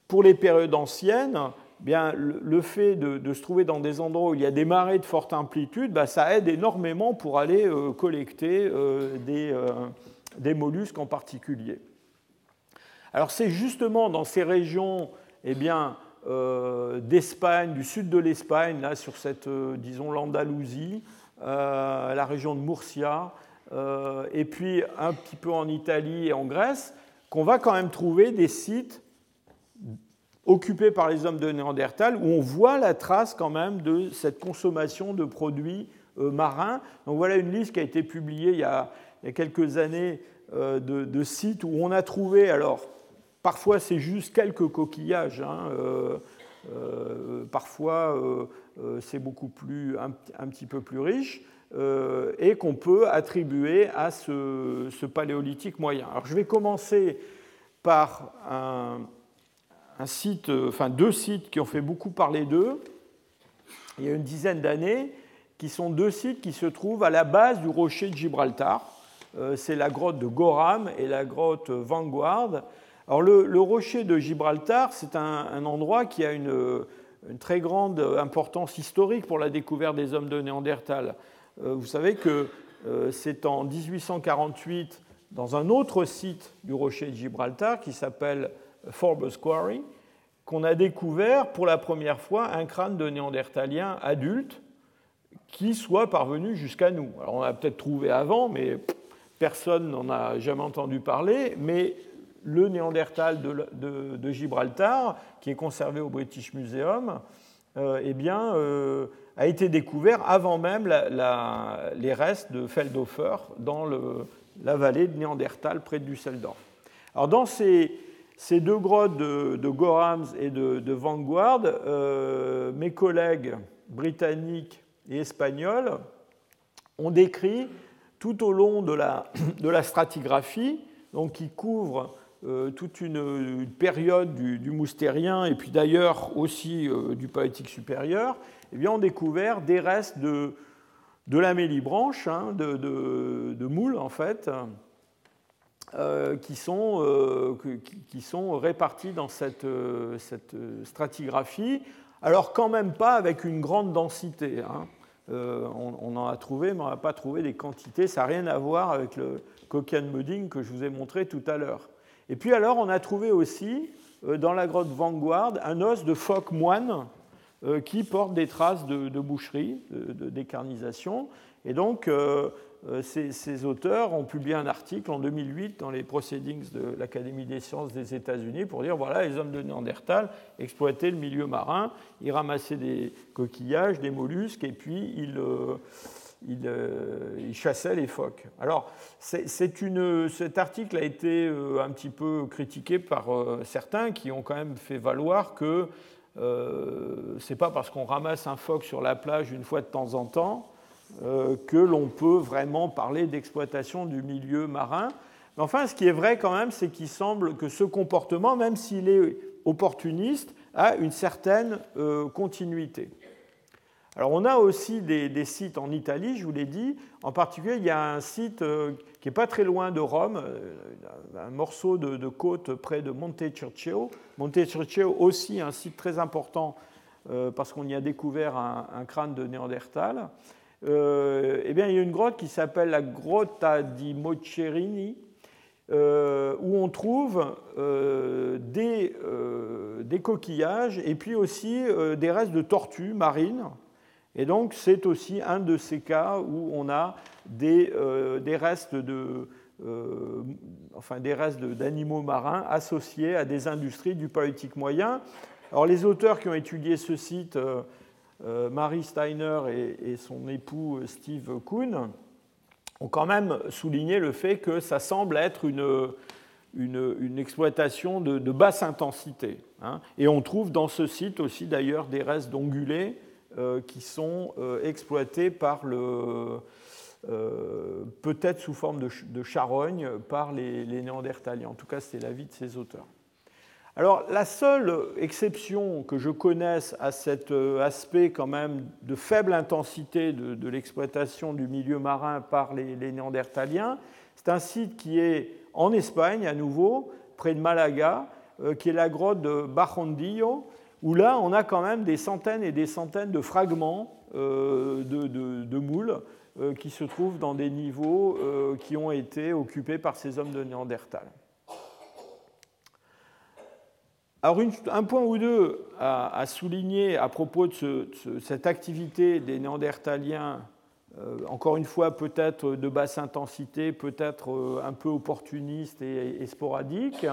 [SPEAKER 2] pour les périodes anciennes, bien, le, fait de, se trouver dans des endroits où il y a des marées de forte amplitude, bah, ça aide énormément pour aller collecter des, des, mollusques en particulier. Alors c'est justement dans ces régions eh bien, d'Espagne, du sud de l'Espagne, là sur cette, euh, disons, l'Andalousie, euh, la région de Murcia, et puis un petit peu en Italie et en Grèce, qu'on va quand même trouver des sites occupés par les hommes de Néandertal, où on voit la trace quand même de cette consommation de produits marins. Donc voilà une liste qui a été publiée il y a, quelques années de, de, sites où on a trouvé, alors Parfois, c'est juste quelques coquillages. Hein, euh, euh, parfois, euh, c'est beaucoup plus, un, petit peu plus riche et qu'on peut attribuer à ce, paléolithique moyen. Alors, je vais commencer par un, site, enfin deux sites qui ont fait beaucoup parler d'eux il y a une dizaine d'années, qui sont deux sites qui se trouvent à la base du rocher de Gibraltar. C'est la grotte de Goram et la grotte Vanguard. Alors le, rocher de Gibraltar, c'est un, endroit qui a une, très grande importance historique pour la découverte des hommes de Néandertal. Euh, vous savez que euh, c'est en 1848, dans un autre site du rocher de Gibraltar qui s'appelle Forbes Quarry, qu'on a découvert pour la première fois un crâne de néandertalien adulte qui soit parvenu jusqu'à nous. Alors on a peut-être trouvé avant, mais personne n'en a jamais entendu parler. Mais le Néandertal de, Gibraltar, qui est conservé au British Museum, euh, eh bien, euh, a été découvert avant même les restes de Feldhofer dans la vallée de Néandertal près de Düsseldorf. Alors, dans ces, deux grottes de, Gorhams et de, Vanguard, euh, mes collègues britanniques et espagnols ont décrit tout au long de la, stratigraphie, donc qui couvre toute une, période du, moustérien et puis d'ailleurs aussi euh, du palétique supérieur, eh bien, on découvert des restes de, de hein, de, moules en fait, euh, qui, sont, répartis dans cette, stratigraphie, alors quand même pas avec une grande densité. Hein. on, en a trouvé, mais on n'a pas trouvé des quantités. Ça n'a rien à voir avec le coquin mudding que je vous ai montré tout à l'heure. Et puis alors, on a trouvé aussi, euh, dans la grotte Vanguard, un os de phoque moine euh, qui porte des traces de, boucherie, de, décarnisation. Et donc, euh, ces, auteurs ont publié un article en 2008 dans les Proceedings de l'Académie des sciences des États-Unis pour dire voilà, les hommes de Néandertal exploitaient le milieu marin, ils ramassaient des coquillages, des mollusques, et puis ils il, chassait les phoques. Alors, cet article a été euh, un petit peu critiqué par euh, certains qui ont quand même fait valoir que euh, c'est pas parce qu'on ramasse un phoque sur la plage une fois de temps en temps que l'on peut vraiment parler d'exploitation du milieu marin. Mais enfin, ce qui est vrai quand même, c'est qu'il semble que ce comportement, même s'il est opportuniste, a une certaine continuité. Alors on a aussi des, sites en Italie, je vous l'ai dit. En particulier, il y a un site euh, qui n'est pas très loin de Rome, euh, un morceau de, côte près de Monte Circeo. Monte Circeo aussi un site très important euh, parce qu'on y a découvert un, crâne de Néandertal. eh bien, il y a une grotte qui s'appelle la Grotta di Mocerini, où on trouve des, coquillages et puis aussi des restes de tortues marines et donc c'est aussi un de ces cas où on a des, euh, restes de, euh, enfin des restes d'animaux marins associés à des industries du paléolithique moyen. Alors les auteurs qui ont étudié ce site, euh, Marie Steiner et, son époux Steve Kuhn, ont quand même souligné le fait que ça semble être une, une, exploitation de, basse intensité. Hein. Et on trouve dans ce site aussi d'ailleurs des restes d'ongulés qui sont exploités par le, peut-être sous forme de, charogne par les, Néandertaliens. En tout cas, c'est l'avis de ces auteurs. Alors, la seule exception que je connaisse à cet euh, aspect quand même de faible intensité de, l'exploitation du milieu marin par les, Néandertaliens, c'est un site qui est en Espagne à nouveau, près de Malaga, euh, qui est la grotte de Bajondillo, où là on a quand même des centaines et des centaines de fragments euh, de, moules qui se trouvent dans des niveaux qui ont été occupés par ces hommes de Néandertal. Alors, un point ou deux à, souligner à propos de cette activité des Néandertaliens, euh, encore une fois peut-être de basse intensité, peut-être euh, un peu opportuniste et, sporadique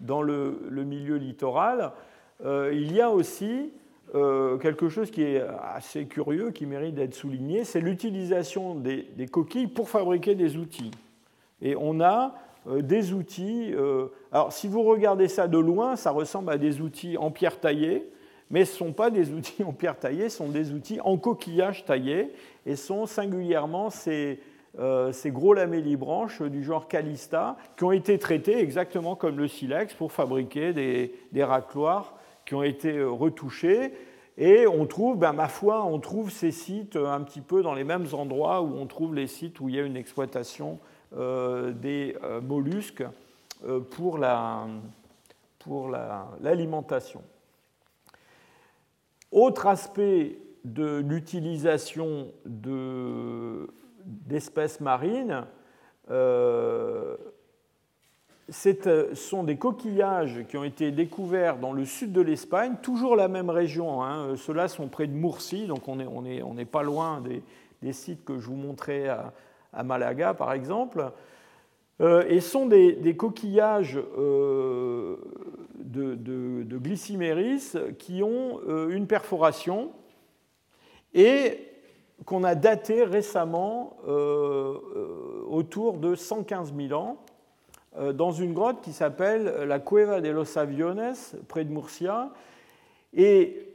[SPEAKER 2] dans le, milieu littoral. Euh, il y a aussi quelque chose qui est assez curieux, qui mérite d'être souligné, c'est l'utilisation des, coquilles pour fabriquer des outils. Et on a euh, des outils. Euh, alors, si vous regardez ça de loin, ça ressemble à des outils en pierre taillée, mais ce ne sont pas des outils en pierre taillée, ce sont des outils en coquillage taillé, et sont singulièrement ces, euh, gros lamellibranches du genre Calista, qui ont été traités exactement comme le silex pour fabriquer des racloirs qui ont été retouchés. Et on trouve, ben, ma foi, on trouve ces sites un petit peu dans les mêmes endroits où on trouve les sites où il y a une exploitation euh, des euh, mollusques euh, pour l'alimentation. Autre aspect de l'utilisation d'espèces marines, ce sont des coquillages qui ont été découverts dans le sud de l'Espagne, toujours la même région. Hein. Ceux-là sont près de Murcie, donc on n'est pas loin des, sites que je vous montrais à, Malaga par exemple, euh, et sont des, coquillages euh, de, de, glyciméris qui ont euh, une perforation et qu'on a daté récemment autour de 115 000 ans dans une grotte qui s'appelle la Cueva de los Aviones, près de Murcia. Et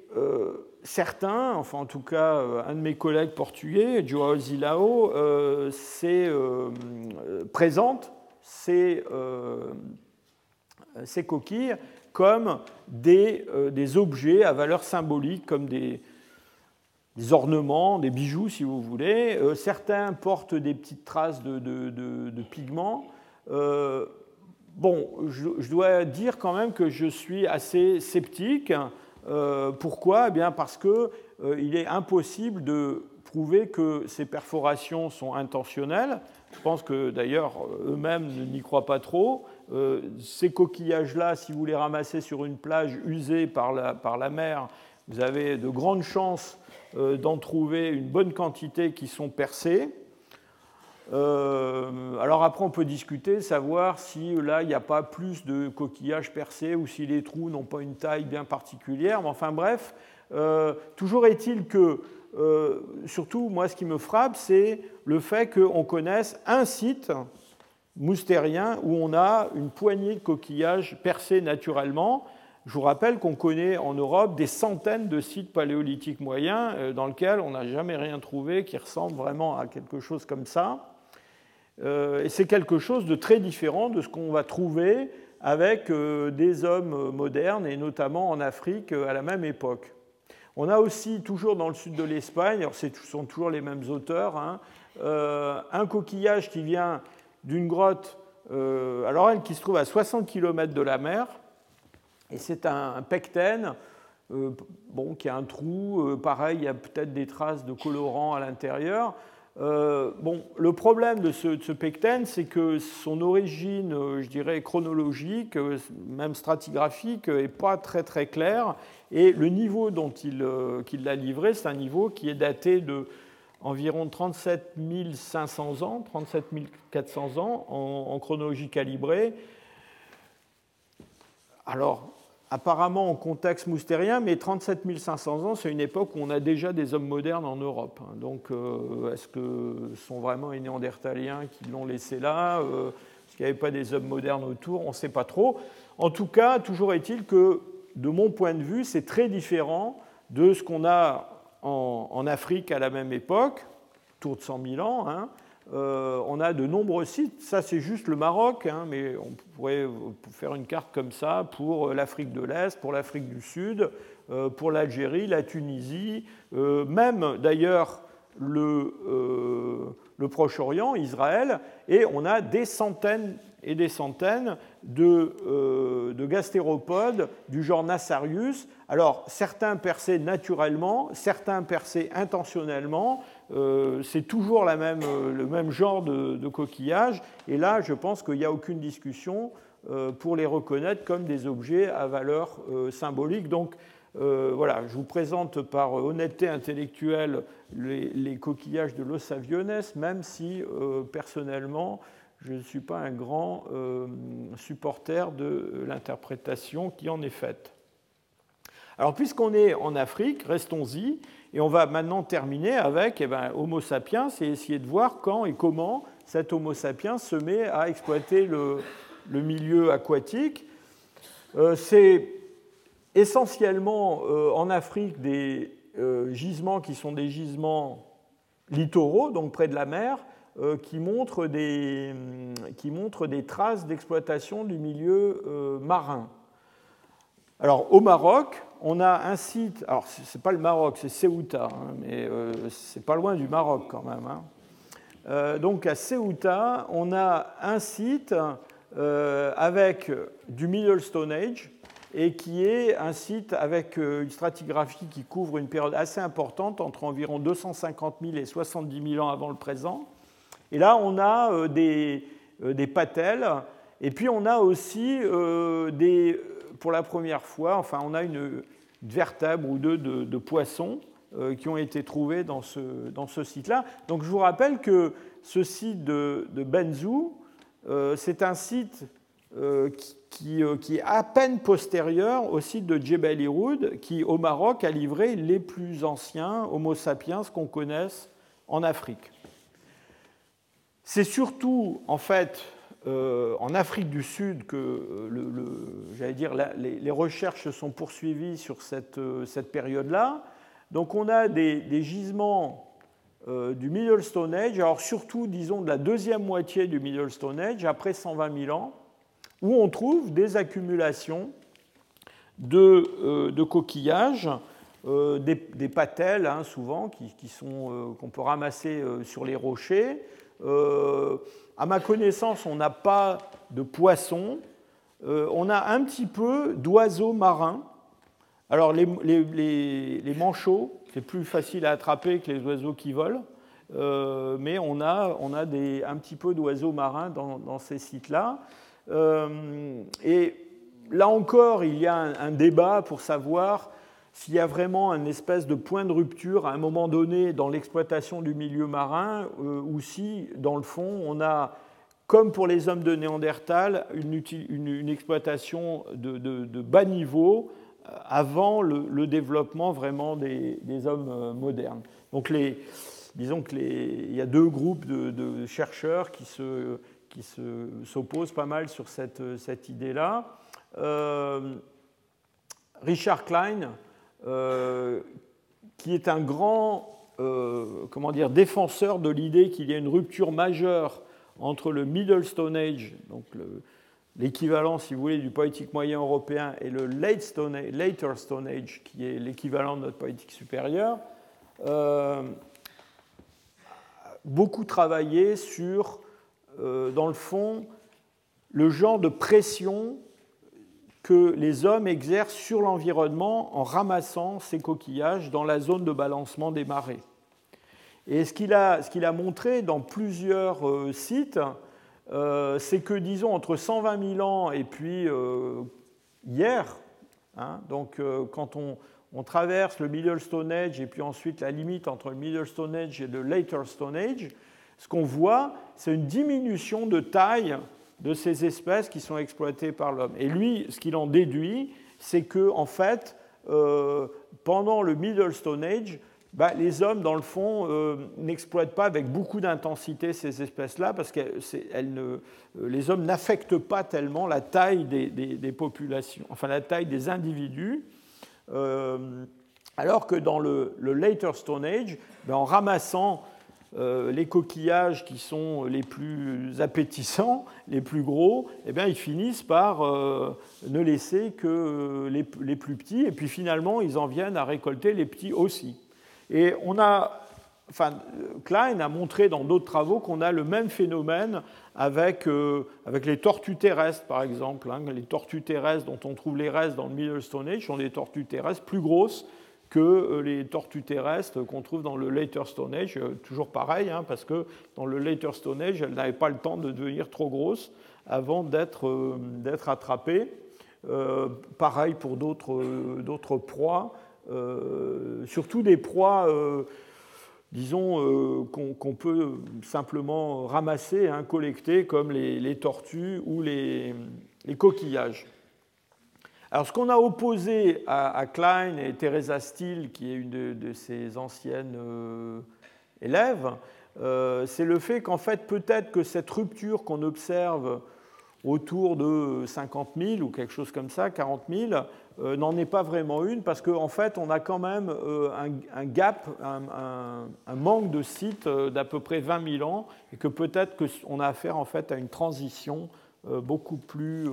[SPEAKER 2] certains, enfin en tout cas euh, un de mes collègues portugais, Joao Zilao, euh, euh, présente ces, ces, coquilles comme des, des, objets à valeur symbolique, comme des, ornements, des bijoux si vous voulez. certains portent des petites traces de, de, pigments. Bon, je, dois dire quand même que je suis assez sceptique euh, pourquoi? Eh bien Parce qu'il euh, est impossible de prouver que ces perforations sont intentionnelles. Je pense que d'ailleurs eux-mêmes n'y croient pas trop. Euh, ces coquillages-là, si vous les ramassez sur une plage usée par la, par la mer, vous avez de grandes chances d'en trouver une bonne quantité qui sont percées. Euh, alors après, on peut discuter, savoir si là, il n'y a pas plus de coquillages percés ou si les trous n'ont pas une taille bien particulière. Mais enfin bref, euh, toujours est-il que, euh, surtout moi, ce qui me frappe, c'est le fait qu'on connaisse un site moustérien où on a une poignée de coquillages percés naturellement. Je vous rappelle qu'on connaît en Europe des centaines de sites paléolithiques moyens dans lesquels on n'a jamais rien trouvé qui ressemble vraiment à quelque chose comme ça. Euh, et c'est quelque chose de très différent de ce qu'on va trouver avec euh, des hommes modernes, et notamment en Afrique euh, à la même époque. On a aussi, toujours dans le sud de l'Espagne, alors ce sont toujours les mêmes auteurs, hein, un coquillage qui vient d'une grotte, alors elle qui se trouve à 60 km de la mer, et c'est un, pecten, bon, qui a un trou, pareil, il y a peut-être des traces de colorant à l'intérieur. Euh, bon, le problème de ce, pecten, c'est que son origine, euh, je dirais, chronologique, euh, même stratigraphique, n'est pas très très claire. Et le niveau dont il, l'a livré, c'est un niveau qui est daté de environ 37 500 ans, 37 400 ans en, chronologie calibrée. Alors, apparemment en contexte moustérien, mais 37 500 ans, c'est une époque où on a déjà des hommes modernes en Europe. Hein. Donc, euh, est-ce que ce sont vraiment les néandertaliens qui l'ont laissé là euh, Est-ce qu'il n'y avait pas des hommes modernes autour? On ne sait pas trop. En tout cas, toujours est-il que, de mon point de vue, c'est très différent de ce qu'on a en, Afrique à la même époque, autour de 100 000 ans. Hein. Euh, on a de nombreux sites, ça c'est juste le Maroc, hein, mais on pourrait faire une carte comme ça pour l'Afrique de l'Est, pour l'Afrique du Sud, euh, pour l'Algérie, la Tunisie, euh, même d'ailleurs le, le Proche-Orient, Israël, et on a des centaines et des centaines de, de, gastéropodes du genre Nassarius. Alors, certains percés naturellement, certains percés intentionnellement, euh, c'est toujours euh, le même genre de, coquillage. Et là, je pense qu'il n'y a aucune discussion euh, pour les reconnaître comme des objets à valeur symbolique. Donc, voilà, je vous présente par honnêteté intellectuelle les, coquillages de Los Aviones, même si personnellement, je ne suis pas un grand supporter de l'interprétation qui en est faite. Alors, puisqu'on est en Afrique, restons-y. Et on va maintenant terminer avec eh ben, Homo sapiens et essayer de voir quand et comment cet Homo sapiens se met à exploiter le, milieu aquatique. Euh, c'est essentiellement euh, en Afrique des euh, gisements qui sont des gisements littoraux, donc près de la mer, des, qui, montrent des, traces d'exploitation du milieu marin. Alors au Maroc, on a un site, alors ce n'est pas le Maroc, c'est Ceuta, hein, mais euh, c'est pas loin du Maroc quand même. Hein. Euh, donc à Ceuta, on a un site euh, avec du Middle Stone Age et qui est un site avec une stratigraphie qui couvre une période assez importante entre environ 250 000 et 70 000 ans avant le présent. Et là, on a des, des patelles et puis on a aussi des pour la première fois, enfin, on a une, vertèbre ou deux de, poissons euh, qui ont été trouvés dans ce, dans ce site-là. Donc je vous rappelle que ce site de, de Benzou, euh, c'est un site euh, qui, qui, est à peine postérieur au site de Djebel Iroud, qui au Maroc a livré les plus anciens Homo sapiens qu'on connaisse en Afrique. C'est surtout en fait euh, en Afrique du Sud que euh, j'allais dire, les, recherches se sont poursuivies sur cette, euh, période-là. Donc on a des, gisements du Middle Stone Age, alors surtout disons de la deuxième moitié du Middle Stone Age, après 120 000 ans, où on trouve des accumulations de, coquillages, des, patelles hein, souvent, qu'on peut ramasser sur les rochers. À ma connaissance, on n'a pas de poissons. Euh, on a un petit peu d'oiseaux marins. Alors les, manchots, c'est plus facile à attraper que les oiseaux qui volent. Euh, mais on a, un petit peu d'oiseaux marins dans, ces sites-là. Euh, et là encore, il y a un débat pour savoir s'il y a vraiment un espèce de point de rupture à un moment donné dans l'exploitation du milieu marin, euh, ou si, dans le fond, on a, comme pour les hommes de Néandertal, une, exploitation de, bas niveau euh, avant le, développement vraiment des, hommes euh, modernes. Donc, les, disons qu'il y a deux groupes de, chercheurs qui se qui s'opposent pas mal sur cette, cette idée-là. Richard Klein, euh, qui est un grand euh, comment dire, défenseur de l'idée qu'il y a une rupture majeure entre le Middle Stone Age, donc l'équivalent, si vous voulez, du poétique moyen européen, et le late Stone Later Stone Age, qui est l'équivalent de notre poétique supérieure, euh, beaucoup travaillé sur, dans le fond, le genre de pression que les hommes exercent sur l'environnement en ramassant ces coquillages dans la zone de balancement des marées. Et ce qu'il a, a, montré dans plusieurs euh, sites, euh, c'est que, disons, entre 120 000 ans et puis euh, hier, hein, donc quand on, on, traverse le Middle Stone Age et puis ensuite la limite entre le Middle Stone Age et le Later Stone Age, ce qu'on voit, c'est une diminution de taille de ces espèces qui sont exploitées par l'homme. Et lui, ce qu'il en déduit, c'est que, en fait, pendant le Middle Stone Age, bah, les hommes, dans le fond, euh, n'exploitent pas avec beaucoup d'intensité ces espèces-là parce que euh, les hommes n'affectent pas tellement la taille des, populations, enfin la taille des individus. Euh, alors que dans le, Later Stone Age, ben, en ramassant les coquillages qui sont les plus appétissants, les plus gros, eh bien, ils finissent par ne laisser que les, les, plus petits, et puis finalement, ils en viennent à récolter les petits aussi. Et on a, enfin, Klein a montré dans d'autres travaux qu'on a le même phénomène avec, euh, avec les tortues terrestres, par exemple. Hein. Les tortues terrestres dont on trouve les restes dans le Middle Stone Age sont des tortues terrestres plus grosses que euh, les tortues terrestres qu'on trouve dans le Later Stone Age. Euh, toujours pareil, hein, parce que dans le Later Stone Age, elles n'avaient pas le temps de devenir trop grosses avant d'être attrapées. pareil pour d'autres proies. Euh, surtout des proies, euh, disons, euh, qu'on peut simplement ramasser, hein, collecter, comme les, tortues ou les, coquillages. Alors, ce qu'on a opposé à, Klein et Teresa Steele, qui est une de, ses anciennes élèves, c'est le fait qu'en fait, peut-être que cette rupture qu'on observe autour de 50 000 ou quelque chose comme ça, 40 000, euh, n'en est pas vraiment une parce qu'en fait, on a quand même euh, un, gap, un, manque de sites euh, d'à peu près 20 000 ans et que peut-être qu'on a affaire en fait à une transition beaucoup plus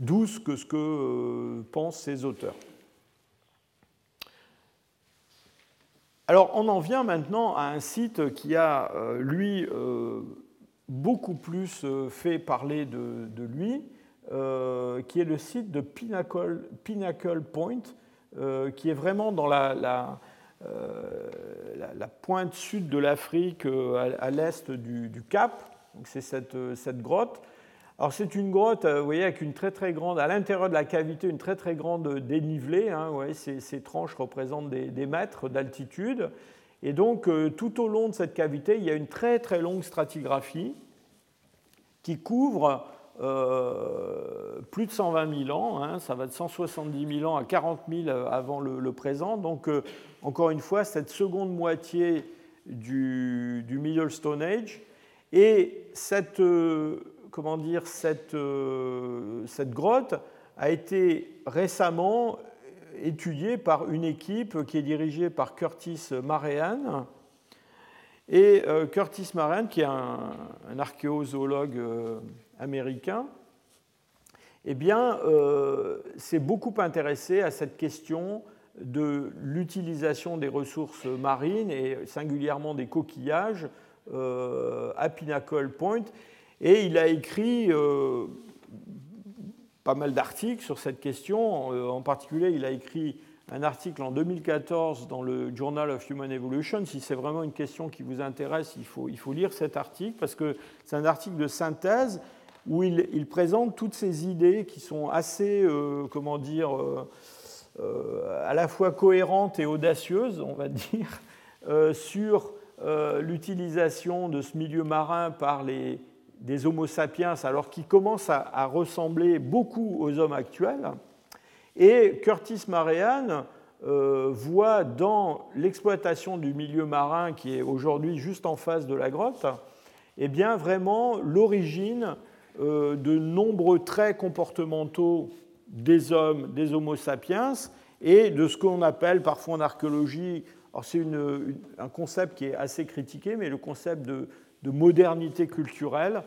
[SPEAKER 2] douce que ce que pensent ces auteurs. Alors, on en vient maintenant à un site qui a, lui, beaucoup plus fait parler de lui, euh, qui est le site de Pinnacle, Point, euh, qui est vraiment dans la, euh, pointe sud de l'Afrique, à, l'est du, Cap. C'est cette, grotte. Alors c'est une grotte, vous voyez, avec une très très grande, à l'intérieur de la cavité, une très très grande dénivelée. Hein, ces, ces, tranches représentent des, mètres d'altitude. Et donc tout au long de cette cavité, il y a une très très longue stratigraphie qui couvre euh, plus de 120 000 ans, hein, ça va de 170 000 ans à 40 000 avant le, présent. Donc, euh, encore une fois, cette seconde moitié du, Middle Stone Age. Et cette, euh, comment dire, cette, cette grotte a été récemment étudiée par une équipe qui est dirigée par Curtis Marean. Et Curtis Marean, qui est un, archéozoologue américain, eh bien, euh, s'est beaucoup intéressé à cette question de l'utilisation des ressources marines et singulièrement des coquillages euh, à Pinnacle Point. Et il a écrit euh, pas mal d'articles sur cette question. En particulier, il a écrit un article en 2014 dans le Journal of Human Evolution. Si c'est vraiment une question qui vous intéresse, il faut, il faut lire cet article parce que c'est un article de synthèse où il, présente toutes ces idées qui sont assez, euh, comment dire, euh, euh, à la fois cohérentes et audacieuses, on va (laughs) dire, sur l'utilisation de ce milieu marin par les, des Homo sapiens, alors qu'ils commencent à, ressembler beaucoup aux hommes actuels. Et Curtis Marean voit dans l'exploitation du milieu marin, qui est aujourd'hui juste en face de la grotte, eh bien vraiment l'origine euh, de nombreux traits comportementaux des hommes, des Homo sapiens, et de ce qu'on appelle parfois en archéologie, c'est un concept qui est assez critiqué, mais le concept de, modernité culturelle.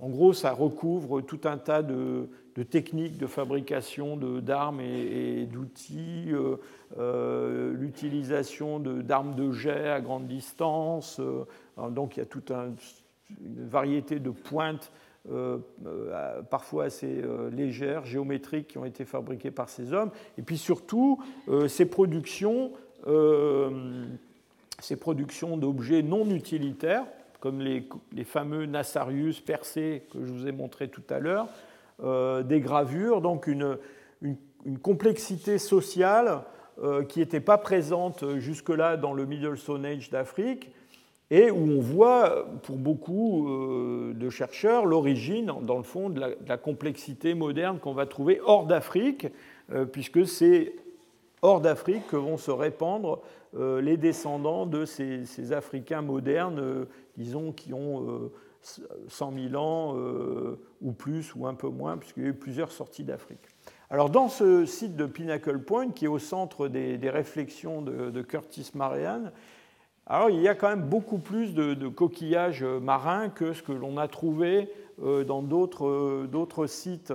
[SPEAKER 2] En gros, ça recouvre tout un tas de, techniques de fabrication d'armes et, d'outils, euh, euh, l'utilisation d'armes de, jet à grande distance. donc il y a toute une variété de pointes euh, euh, parfois assez euh, légères, géométriques, qui ont été fabriquées par ces hommes. Et puis surtout, ces productions, ces productions d'objets non utilitaires, comme les, fameux Nassarius percés que je vous ai montré tout à l'heure, des gravures, donc une, une complexité sociale qui n'était pas présente jusque-là dans le Middle Stone Age d'Afrique, et où on voit, pour beaucoup euh, de chercheurs, l'origine, dans le fond, de la, complexité moderne qu'on va trouver hors d'Afrique, puisque c'est hors d'Afrique que vont se répandre les descendants de ces Africains modernes, disons, qui ont 100 000 ans ou plus ou un peu moins, puisqu'il y a eu plusieurs sorties d'Afrique. Alors dans ce site de Pinnacle Point, qui est au centre des, réflexions de, Curtis Marianne, alors il y a quand même beaucoup plus de, coquillages marins que ce que l'on a trouvé euh, dans euh, d'autres sites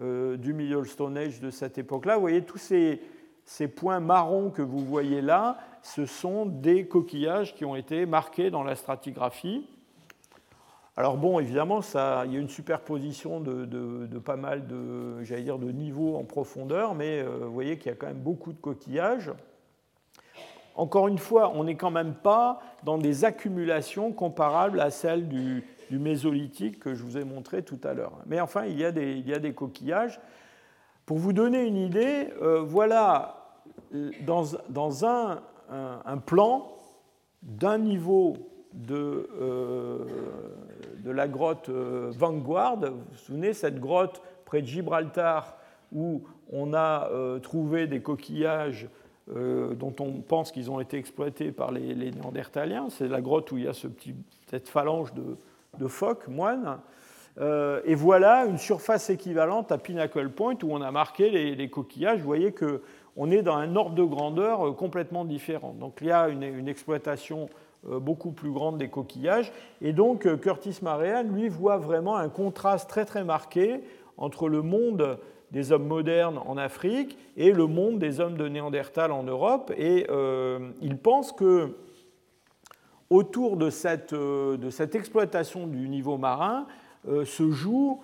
[SPEAKER 2] euh, du Middle Stone Age de cette époque-là. Vous voyez tous ces, ces points marrons que vous voyez là, ce sont des coquillages qui ont été marqués dans la stratigraphie. Alors bon, évidemment, ça, il y a une superposition de, pas mal de, j'allais dire, de niveaux en profondeur, mais euh, vous voyez qu'il y a quand même beaucoup de coquillages. Encore une fois, on n'est quand même pas dans des accumulations comparables à celles du, mésolithique que je vous ai montré tout à l'heure. Mais enfin, il y, a des, il y, a des, coquillages. Pour vous donner une idée, euh, voilà, dans, dans un, un, plan d'un niveau de, euh, de la grotte euh, Vanguard. Vous vous souvenez, cette grotte près de Gibraltar où on a euh, trouvé des coquillages dont on pense qu'ils ont été exploités par les, Néandertaliens. C'est la grotte où il y a ce petit, cette phalange de, phoques, moines. et voilà une surface équivalente à Pinnacle Point où on a marqué les, coquillages. Vous voyez qu'on est dans un ordre de grandeur complètement différent. Donc il y a une, exploitation euh, beaucoup plus grande des coquillages. Et donc euh, Curtis Marian, lui, voit vraiment un contraste très très marqué entre le monde des hommes modernes en Afrique et le monde des hommes de Néandertal en Europe. Et euh, il pense que autour de cette, exploitation du niveau marin se joue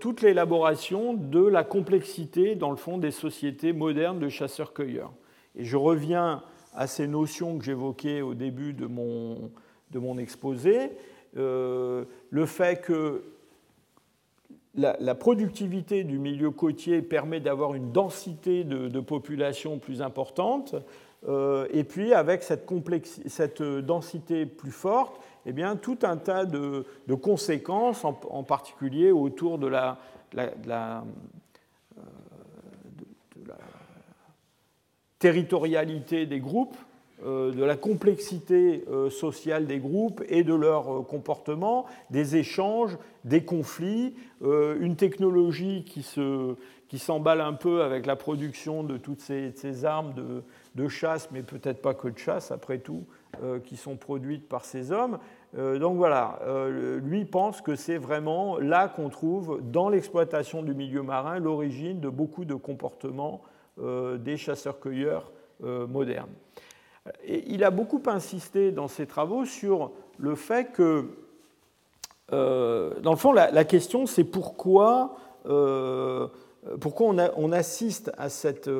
[SPEAKER 2] toute l'élaboration de la complexité, dans le fond, des sociétés modernes de chasseurs-cueilleurs. Et je reviens à ces notions que j'évoquais au début de mon, exposé, euh, le fait que la, productivité du milieu côtier permet d'avoir une densité de, population plus importante, euh, et puis avec cette, densité plus forte, eh bien, tout un tas de, conséquences, en, particulier autour de la, la territorialité des groupes, euh, de la complexité euh, sociale des groupes et de leur euh, comportement, des échanges, des conflits, une technologie qui, se, qui s'emballe un peu avec la production de toutes ces, armes de, chasse, mais peut-être pas que de chasse après tout, qui sont produites par ces hommes. donc voilà, lui pense que c'est vraiment là qu'on trouve dans l'exploitation du milieu marin l'origine de beaucoup de comportements des chasseurs-cueilleurs euh, moderne. Et il a beaucoup insisté dans ses travaux sur le fait que, euh, dans le fond, la, question c'est pourquoi, euh, pourquoi on, assiste à cette,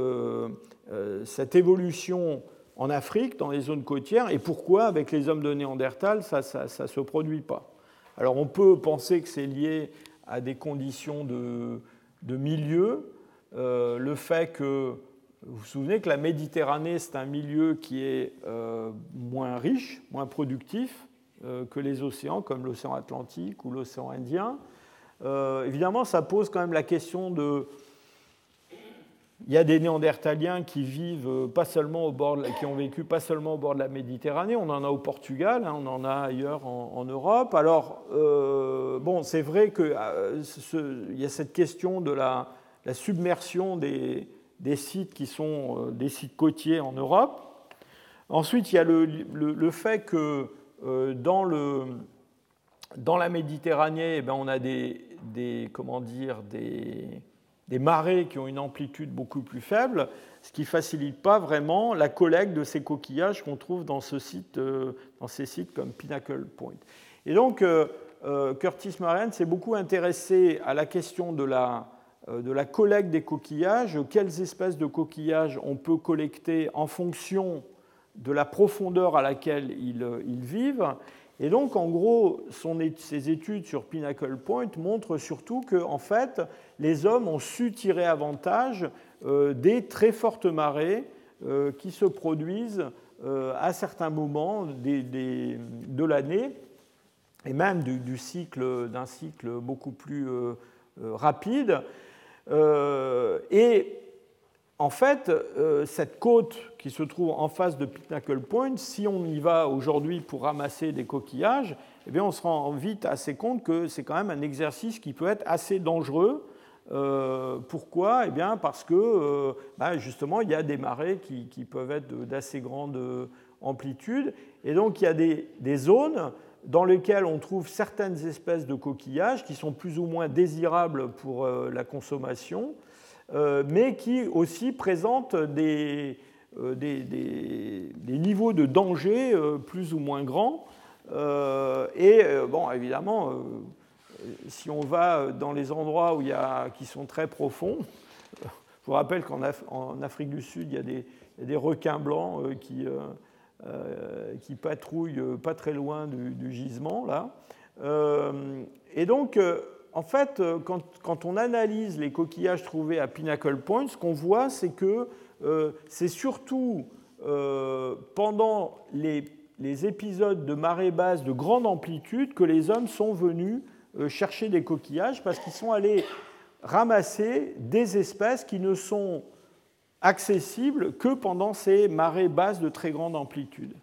[SPEAKER 2] évolution en Afrique, dans les zones côtières, et pourquoi, avec les hommes de Néandertal, ça ne se produit pas. Alors on peut penser que c'est lié à des conditions de, de milieu, le fait que vous vous souvenez que la Méditerranée, c'est un milieu qui est euh, moins riche, moins productif euh, que les océans, comme l'océan Atlantique ou l'océan Indien. Euh, évidemment, ça pose quand même la question de... Il y a des Néandertaliens qui vivent pas seulement au bord, qui ont vécu pas seulement au bord de la Méditerranée, on en a au Portugal, hein, on en a ailleurs en, Europe. Alors, bon, c'est vrai qu'il y a cette question de la submersion des, sites qui sont euh, des sites côtiers en Europe. Ensuite, il y a le, fait que euh, dans, la Méditerranée, eh ben, on a des, des comment dire, des, des, marées qui ont une amplitude beaucoup plus faible, ce qui ne facilite pas vraiment la collecte de ces coquillages qu'on trouve dans, euh, ces sites comme Pinnacle Point. Et donc, Curtis Marian s'est beaucoup intéressé à la question de la, euh, collecte des coquillages, quelles espèces de coquillages on peut collecter en fonction de la profondeur à laquelle ils, euh, vivent. Et donc, en gros, ses études sur Pinnacle Point montrent surtout que, en fait, les hommes ont su tirer avantage euh, des très fortes marées qui se produisent à certains moments de l'année, et même du, cycle, d'un cycle beaucoup plus rapide. Euh, et en fait, cette côte qui se trouve en face de Pinnacle Point, si on y va aujourd'hui pour ramasser des coquillages, eh bien, on se rend vite assez compte que c'est quand même un exercice qui peut être assez dangereux. pourquoi? Eh bien, Parce que ben, justement, il y a des marées qui, peuvent être d'assez grande amplitude. Et donc, il y a des, zones dans lesquelles on trouve certaines espèces de coquillages qui sont plus ou moins désirables pour euh, la consommation, euh, mais qui aussi présentent des, euh, des, niveaux de danger plus ou moins grands. et bon, évidemment, si on va dans les endroits où il y a, qui sont très profonds, je vous rappelle qu'en Afrique du Sud, il y a des, requins blancs qui euh, qui patrouille euh, pas très loin du, gisement, là. Euh, et donc, en fait, quand, on analyse les coquillages trouvés à Pinnacle Point, ce qu'on voit, c'est que c'est surtout pendant les, épisodes de marée basse de grande amplitude que les hommes sont venus chercher des coquillages parce qu'ils sont allés ramasser des espèces qui ne sont accessible que pendant ces marées basses de très grande amplitude.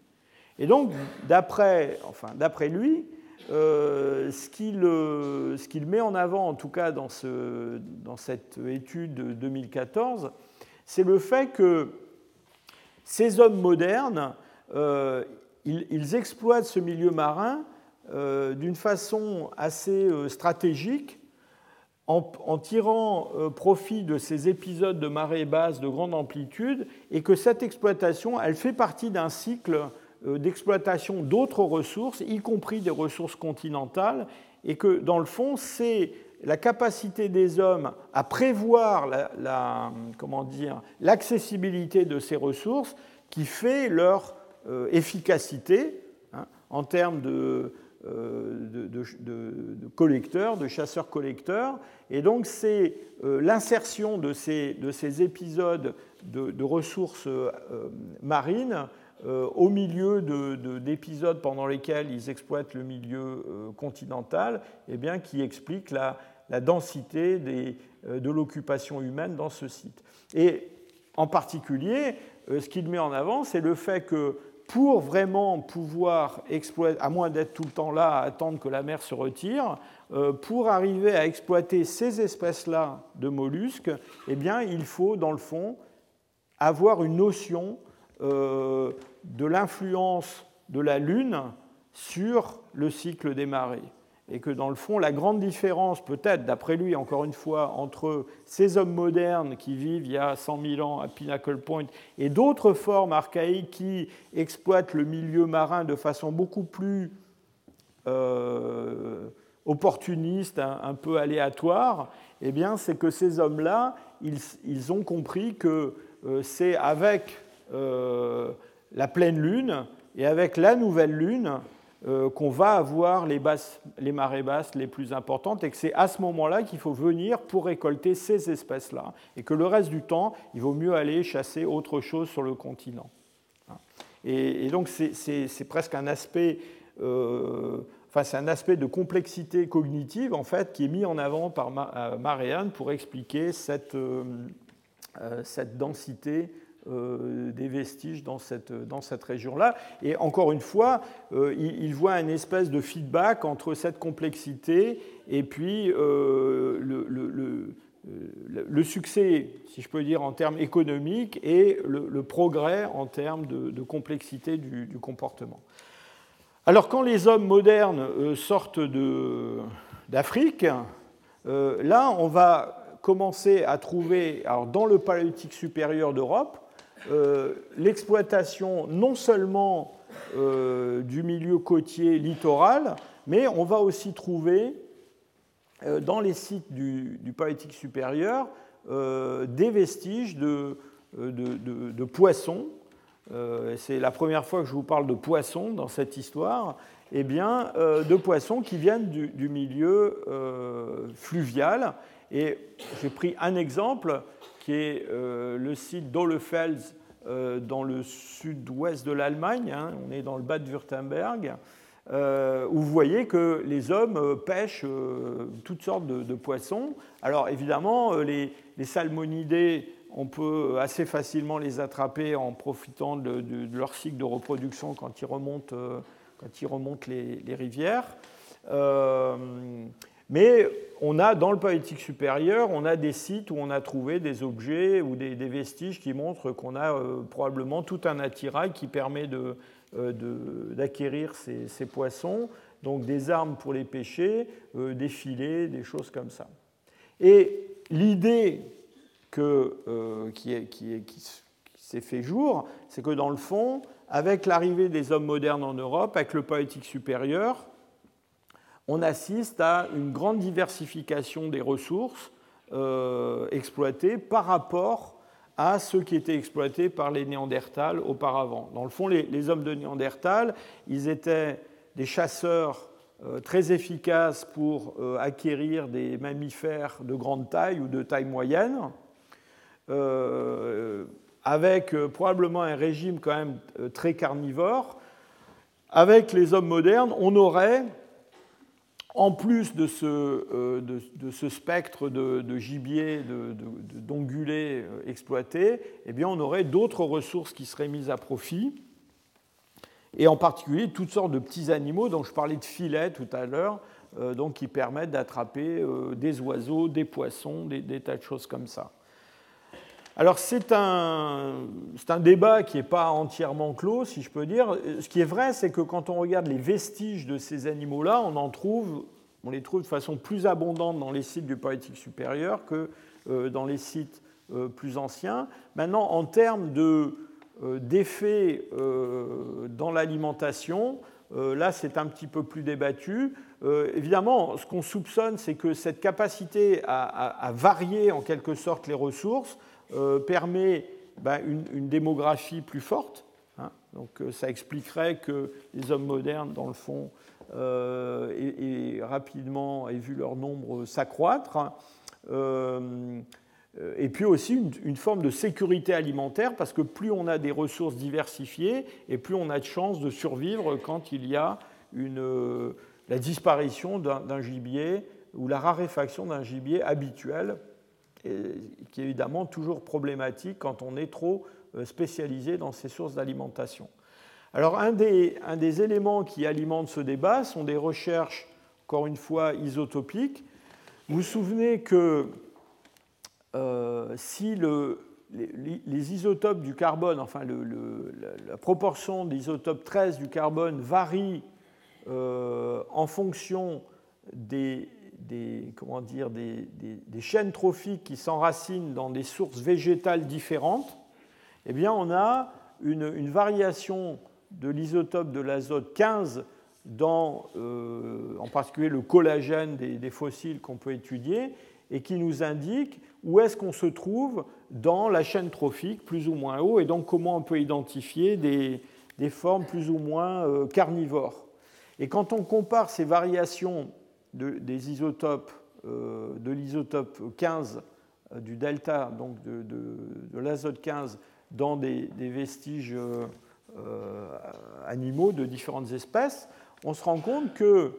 [SPEAKER 2] Et donc, d'après enfin, lui, euh, ce qu'il met en avant, en tout cas dans, ce, dans cette étude de 2014, c'est le fait que ces hommes modernes, euh, ils, exploitent ce milieu marin euh, d'une façon assez stratégique en, tirant euh, profit de ces épisodes de marée basse de grande amplitude et que cette exploitation, elle fait partie d'un cycle euh, d'exploitation d'autres ressources, y compris des ressources continentales, et que dans le fond, c'est la capacité des hommes à prévoir la, comment dire, l'accessibilité de ces ressources qui fait leur euh, efficacité hein, en termes de, de, collecteurs, de chasseurs-collecteurs. Et donc c'est euh, l'insertion de ces, de ces, épisodes de, ressources euh, marines euh, au milieu d'épisodes pendant lesquels ils exploitent le milieu continental, eh bien, qui explique la, densité des, de l'occupation humaine dans ce site. Et en particulier, ce qu'il met en avant, c'est le fait que pour vraiment pouvoir exploiter, à moins d'être tout le temps là à attendre que la mer se retire, euh, pour arriver à exploiter ces espèces-là de mollusques, eh bien, il faut, dans le fond, avoir une notion euh, de l'influence de la Lune sur le cycle des marées. Et que dans le fond, la grande différence, peut-être d'après lui, encore une fois, entre ces hommes modernes qui vivent il y a 100 000 ans à Pinnacle Point et d'autres formes archaïques qui exploitent le milieu marin de façon beaucoup plus euh, opportuniste, un, peu aléatoire, eh bien, c'est que ces hommes-là, ils, ont compris que euh, c'est avec la pleine lune et avec la nouvelle lune euh, qu'on va avoir les, marées basses les plus importantes et que c'est à ce moment-là qu'il faut venir pour récolter ces espèces-là et que le reste du temps, il vaut mieux aller chasser autre chose sur le continent. Et, donc c'est presque un aspect, euh, enfin c'est un aspect de complexité cognitive en fait qui est mis en avant par euh, Marianne pour expliquer cette, cette densité euh, des vestiges dans cette, dans cette région-là. Et encore une fois, euh, il, voit une espèce de feedback entre cette complexité et puis euh, le, le, succès, si je peux dire, en termes économiques et le, progrès en termes de, complexité du, du, comportement. Alors quand les hommes modernes sortent d'Afrique, là on va commencer à trouver, alors dans le paléolithique supérieur d'Europe, euh, l'exploitation non seulement euh, du milieu côtier littoral, mais on va aussi trouver euh, dans les sites du, du Paléolithique supérieur des vestiges de, poissons. C'est la première fois que je vous parle de poissons dans cette histoire. Eh bien, de poissons qui viennent du, du milieu fluvial. Et j'ai pris un exemple qui est euh, le site d'Ohlefels euh, dans le sud-ouest de l'Allemagne. Hein. on est dans le Bade-Württemberg. Euh, où vous voyez que les hommes pêchent toutes sortes de, poissons. Alors évidemment, les, salmonidés on peut assez facilement les attraper en profitant de, leur cycle de reproduction quand ils remontent, quand ils remontent les, rivières. Mais on a dans le Paléolithique supérieur, on a des sites où on a trouvé des objets ou des, vestiges qui montrent qu'on a probablement tout un attirail qui permet d'acquérir ces, poissons donc des armes pour les pêcher, euh, des filets, des choses comme ça. Et l'idée euh, qui, s'est fait jour, c'est que dans le fond, avec l'arrivée des hommes modernes en Europe, avec le poétique supérieur, on assiste à une grande diversification des ressources euh, exploitées par rapport à ceux qui étaient exploités par les Néandertals auparavant. Dans le fond, les, hommes de Néandertal, ils étaient des chasseurs euh, très efficaces pour euh, acquérir des mammifères de grande taille ou de taille moyenne, avec probablement un régime quand même très carnivore. Avec les hommes modernes, on aurait, en plus de ce, ce spectre de, gibier, d'ongulés exploités, eh on aurait d'autres ressources qui seraient mises à profit et en particulier toutes sortes de petits animaux dont je parlais de filets tout à l'heure, euh, qui permettent d'attraper euh, des oiseaux, des poissons, des, tas de choses comme ça. Alors c'est un, un, débat qui n'est pas entièrement clos, si je peux dire. Ce qui est vrai, c'est que quand on regarde les vestiges de ces animaux-là, on en trouve, on les trouve de façon plus abondante dans les sites du Paléolithique supérieur que euh, dans les sites plus anciens. Maintenant, en termes de euh, d'effets euh, dans l'alimentation, euh, là c'est un petit peu plus débattu. évidemment, ce qu'on soupçonne, c'est que cette capacité à, varier en quelque sorte les ressources permet ben, une, démographie plus forte. Hein. Donc ça expliquerait que les hommes modernes, dans le fond, aient, rapidement aient vu leur nombre s'accroître. Euh, et puis aussi une, forme de sécurité alimentaire, parce que plus on a des ressources diversifiées, et plus on a de chances de survivre quand il y a une, euh, la disparition d'un gibier ou la raréfaction d'un gibier habituel, qui est évidemment toujours problématique quand on est trop euh, spécialisé dans ces sources d'alimentation. Alors un des, éléments qui alimentent ce débat sont des recherches, encore une fois, isotopiques. Vous vous souvenez que euh, si les, isotopes du carbone, enfin la, proportion d'isotopes 13 du carbone varie euh, en fonction des, comment dire, des, chaînes trophiques qui s'enracinent dans des sources végétales différentes, eh bien on a une, variation de l'isotope de l'azote 15 dans euh, en particulier le collagène des fossiles qu'on peut étudier, et qui nous indique où est-ce qu'on se trouve dans la chaîne trophique plus ou moins haut et donc comment on peut identifier des, formes plus ou moins euh, carnivores. Et quand on compare ces variations des isotopes, euh, de l'isotope 15 euh, du delta, donc de, l'azote 15, dans des, vestiges animaux de différentes espèces, on se rend compte que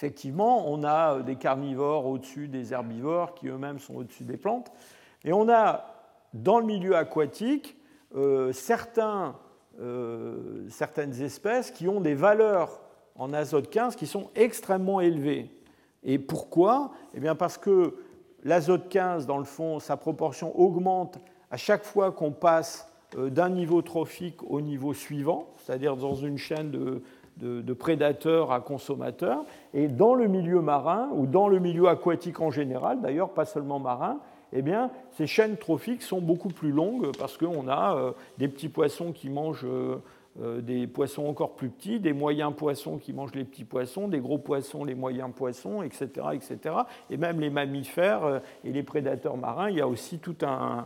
[SPEAKER 2] effectivement, on a euh, des carnivores au-dessus des herbivores qui eux-mêmes sont au-dessus des plantes. Et on a dans le milieu aquatique euh, euh, certaines espèces qui ont des valeurs en azote 15 qui sont extrêmement élevées. Et pourquoi? Eh bien parce que l'azote 15, dans le fond, sa proportion augmente à chaque fois qu'on passe d'un niveau trophique au niveau suivant, c'est-à-dire dans une chaîne de, prédateurs à consommateurs. Et dans le milieu marin, ou dans le milieu aquatique en général, d'ailleurs pas seulement marin, eh bien, ces chaînes trophiques sont beaucoup plus longues parce qu'on a euh, des petits poissons qui mangent euh, euh, des poissons encore plus petits, des moyens poissons qui mangent les petits poissons, des gros poissons, les moyens poissons, etc. etc. Et même les mammifères et les prédateurs marins, il y a aussi tout un,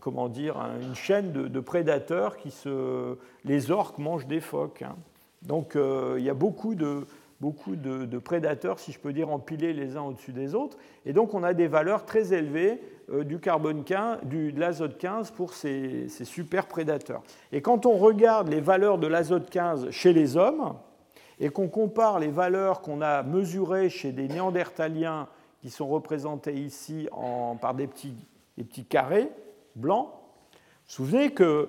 [SPEAKER 2] comment dire, une chaîne de, prédateurs qui se... Les orques mangent des phoques. Hein. Donc euh, il y a beaucoup de, beaucoup de, prédateurs, si je peux dire, empilés les uns au-dessus des autres. Et donc on a des valeurs très élevées euh, du carbone 15, du, de l'azote 15 pour ces, super prédateurs. Et quand on regarde les valeurs de l'azote 15 chez les hommes, et qu'on compare les valeurs qu'on a mesurées chez des néandertaliens qui sont représentés ici par des petits, des petits carrés, blanc. Vous vous souvenez que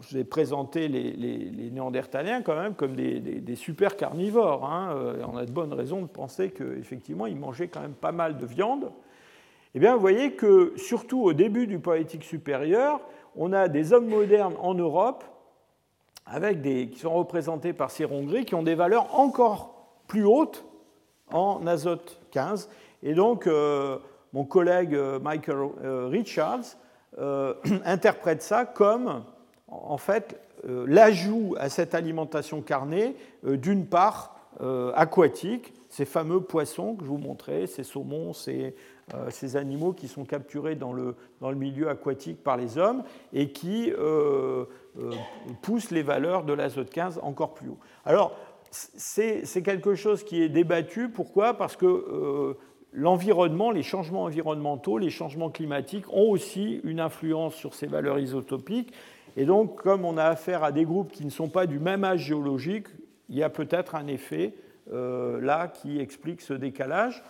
[SPEAKER 2] je vous ai présenté les, Néandertaliens quand même comme des, super carnivores. Hein. On a de bonnes raisons de penser qu'effectivement, ils mangeaient quand même pas mal de viande. Eh bien, vous voyez que, surtout au début du Poétique supérieur, on a des hommes modernes en Europe avec des, qui sont représentés par ces ronds gris qui ont des valeurs encore plus hautes en azote 15. Et donc, euh, mon collègue euh, Michael euh, Richards (clears throat) interprète ça comme, en fait, l'ajout à cette alimentation carnée d'une part aquatique, ces fameux poissons que je vous montrais, ces saumons, ces, ces animaux qui sont capturés dans le, dans le, milieu aquatique par les hommes et qui poussent les valeurs de l'azote 15 encore plus haut. Alors, c'est quelque chose qui est débattu. Pourquoi? Parce que euh, l'environnement, les changements environnementaux, les changements climatiques ont aussi une influence sur ces valeurs isotopiques. Et donc, comme on a affaire à des groupes qui ne sont pas du même âge géologique, il y a peut-être un effet euh, là qui explique ce décalage.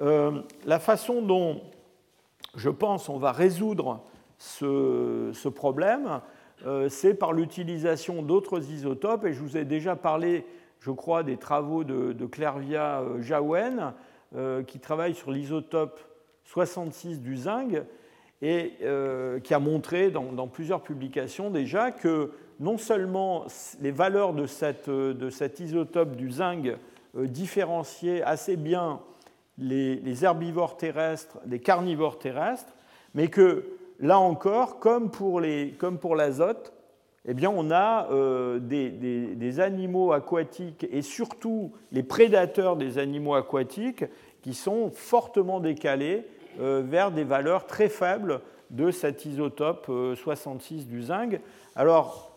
[SPEAKER 2] Euh, la façon dont, je pense, on va résoudre ce, problème, c'est par l'utilisation d'autres isotopes. Et je vous ai déjà parlé je crois, des travaux de, de Clervia euh, Jaouen, euh, qui travaille sur l'isotope 66 du zinc, et euh, qui a montré dans, plusieurs publications déjà que non seulement les valeurs de, cette, de cet isotope du zinc différenciaient assez bien les, herbivores terrestres des carnivores terrestres, mais que là encore, comme pour l'azote, eh bien, on a euh, des, animaux aquatiques et surtout les prédateurs des animaux aquatiques qui sont fortement décalés euh, vers des valeurs très faibles de cet isotope 66 euh, du zinc. Alors,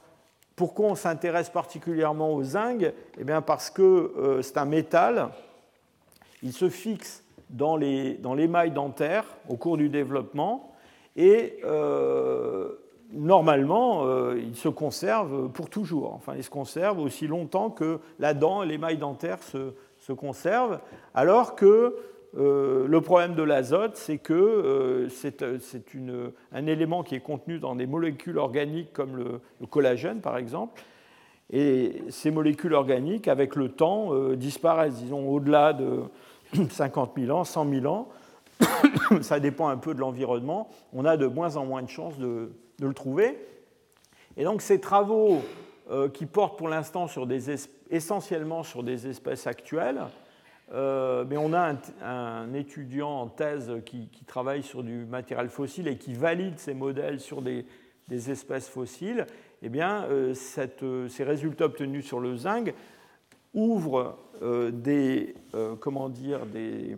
[SPEAKER 2] pourquoi on s'intéresse particulièrement au zinc? Eh bien, parce que c'est un métal. Il se fixe dans les, dans l'émail dentaire au cours du développement et normalement, euh, il se conserve pour toujours. Enfin, il se conserve aussi longtemps que la dent, l'émail dentaire se, se conservent, alors que euh, le problème de l'azote, c'est que euh, c'est un élément qui est contenu dans des molécules organiques comme le, collagène, par exemple. Et ces molécules organiques, avec le temps, disparaissent, disons, au-delà de (coughs) 50 000 ans, 100 000 ans. (coughs) Ça dépend un peu de l'environnement. On a de moins en moins de chances de, de le trouver. Et donc ces travaux euh, qui portent pour l'instant essentiellement sur des espèces actuelles, euh, mais on a un, étudiant en thèse qui, travaille sur du matériel fossile et qui valide ces modèles sur des, espèces fossiles. Eh bien, euh, ces résultats obtenus sur le zinc ouvrent des, comment dire, des,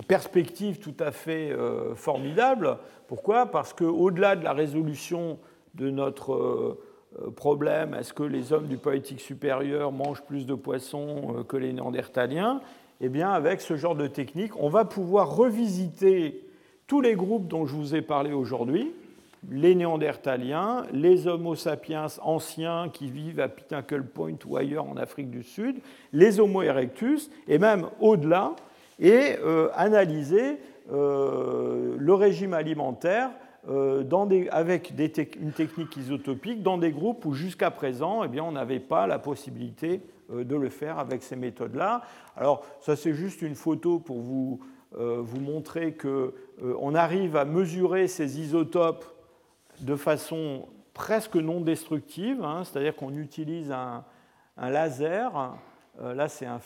[SPEAKER 2] des perspectives tout à fait euh, formidables. Pourquoi? Parce qu'au-delà de la résolution de notre euh, problème, est-ce que les hommes du poétique supérieur mangent plus de poissons euh, que les néandertaliens? Eh bien, avec ce genre de technique, on va pouvoir revisiter tous les groupes dont je vous ai parlé aujourd'hui, les néandertaliens, les homo sapiens anciens qui vivent à Pinnacle Point ou ailleurs en Afrique du Sud, les homo erectus, et même au-delà, et euh, analyser euh, le régime alimentaire euh, avec une technique isotopique dans des groupes où jusqu'à présent, eh bien, on n'avait pas la possibilité de le faire avec ces méthodes-là. Alors, ça c'est juste une photo pour vous, vous montrer qu'on arrive à mesurer ces isotopes de façon presque non destructive, hein, c'est-à-dire qu'on utilise un, un laser euh, là, c'est un,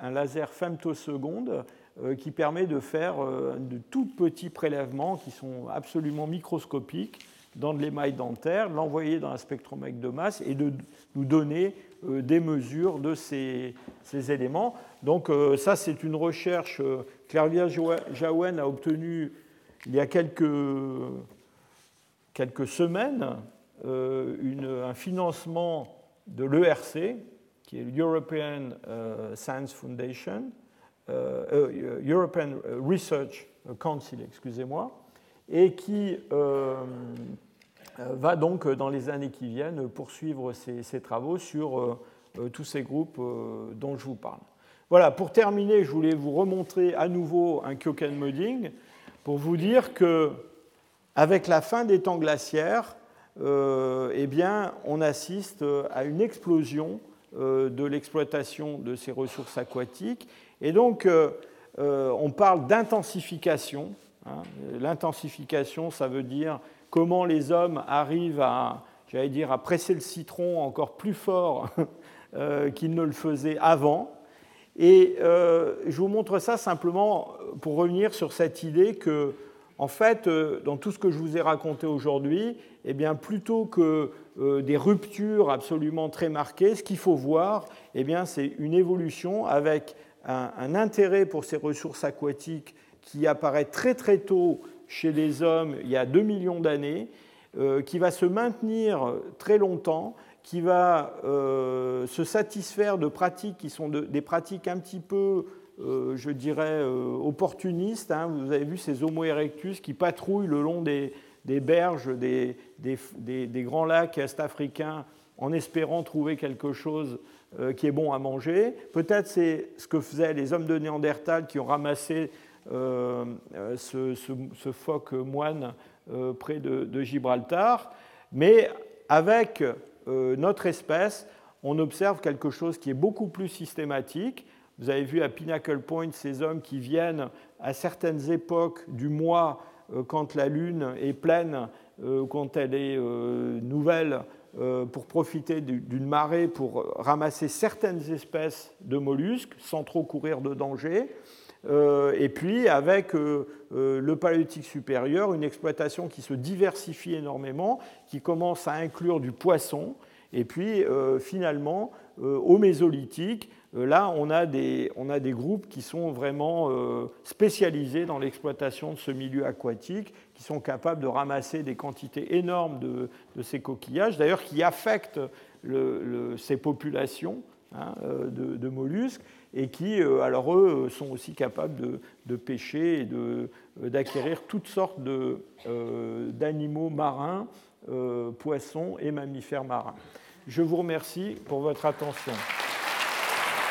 [SPEAKER 2] un, laser femtoseconde euh, qui permet de faire euh, de tout petits prélèvements qui sont absolument microscopiques dans de l'émail dentaire, l'envoyer dans un spectromètre de masse et de nous donner des mesures de ces, éléments. Donc ça, c'est une recherche. Clairvia Jaouen a obtenu il y a quelques, quelques semaines un financement de l'ERC, qui est l'European euh, Science Foundation, euh, euh, European Research Council, excusez-moi, et qui va donc, dans les années qui viennent, poursuivre ses, travaux sur tous ces groupes dont je vous parle. Voilà, pour terminer, je voulais vous remontrer à nouveau un Kyokan modding pour vous dire que avec la fin des temps glaciaires, euh, eh bien, on assiste à une explosion euh, de l'exploitation de ces ressources aquatiques. Et donc, euh, on parle d'intensification. Hein. L'intensification, ça veut dire comment les hommes arrivent à, j'allais dire, à presser le citron encore plus fort (laughs) qu'ils ne le faisaient avant. Et je vous montre ça simplement pour revenir sur cette idée que en fait, euh, dans tout ce que je vous ai raconté aujourd'hui, eh bien, plutôt que euh, des ruptures absolument très marquées, ce qu'il faut voir, eh bien, c'est une évolution avec un, intérêt pour ces ressources aquatiques qui apparaît très très tôt chez les hommes il y a 2 millions d'années, euh, qui va se maintenir très longtemps, qui va se satisfaire de pratiques qui sont des pratiques un petit peu euh, je dirais, euh, opportunistes. Hein. Vous avez vu ces Homo erectus qui patrouillent le long des, berges des, grands lacs est-africains en espérant trouver quelque chose euh, qui est bon à manger. Peut-être c'est ce que faisaient les hommes de Néandertal qui ont ramassé ce, phoque moine près de, Gibraltar. Mais avec notre espèce, on observe quelque chose qui est beaucoup plus systématique. Vous avez vu à Pinnacle Point ces hommes qui viennent à certaines époques du mois, euh, quand la Lune est pleine, euh, quand elle est euh, nouvelle, pour profiter d'une marée, pour ramasser certaines espèces de mollusques sans trop courir de danger. Et puis, avec le paléolithique supérieur, une exploitation qui se diversifie énormément, qui commence à inclure du poisson. Et puis, finalement, au Mésolithique, euh, là, on a, des, a, des, groupes qui sont vraiment euh, spécialisés dans l'exploitation de ce milieu aquatique, qui sont capables de ramasser des quantités énormes de, ces coquillages, d'ailleurs qui affectent ces populations hein, euh, de, mollusques, et qui, alors eux, sont aussi capables de, pêcher et d'acquérir toutes sortes d'animaux marins, poissons et mammifères marins. Je vous remercie pour votre attention.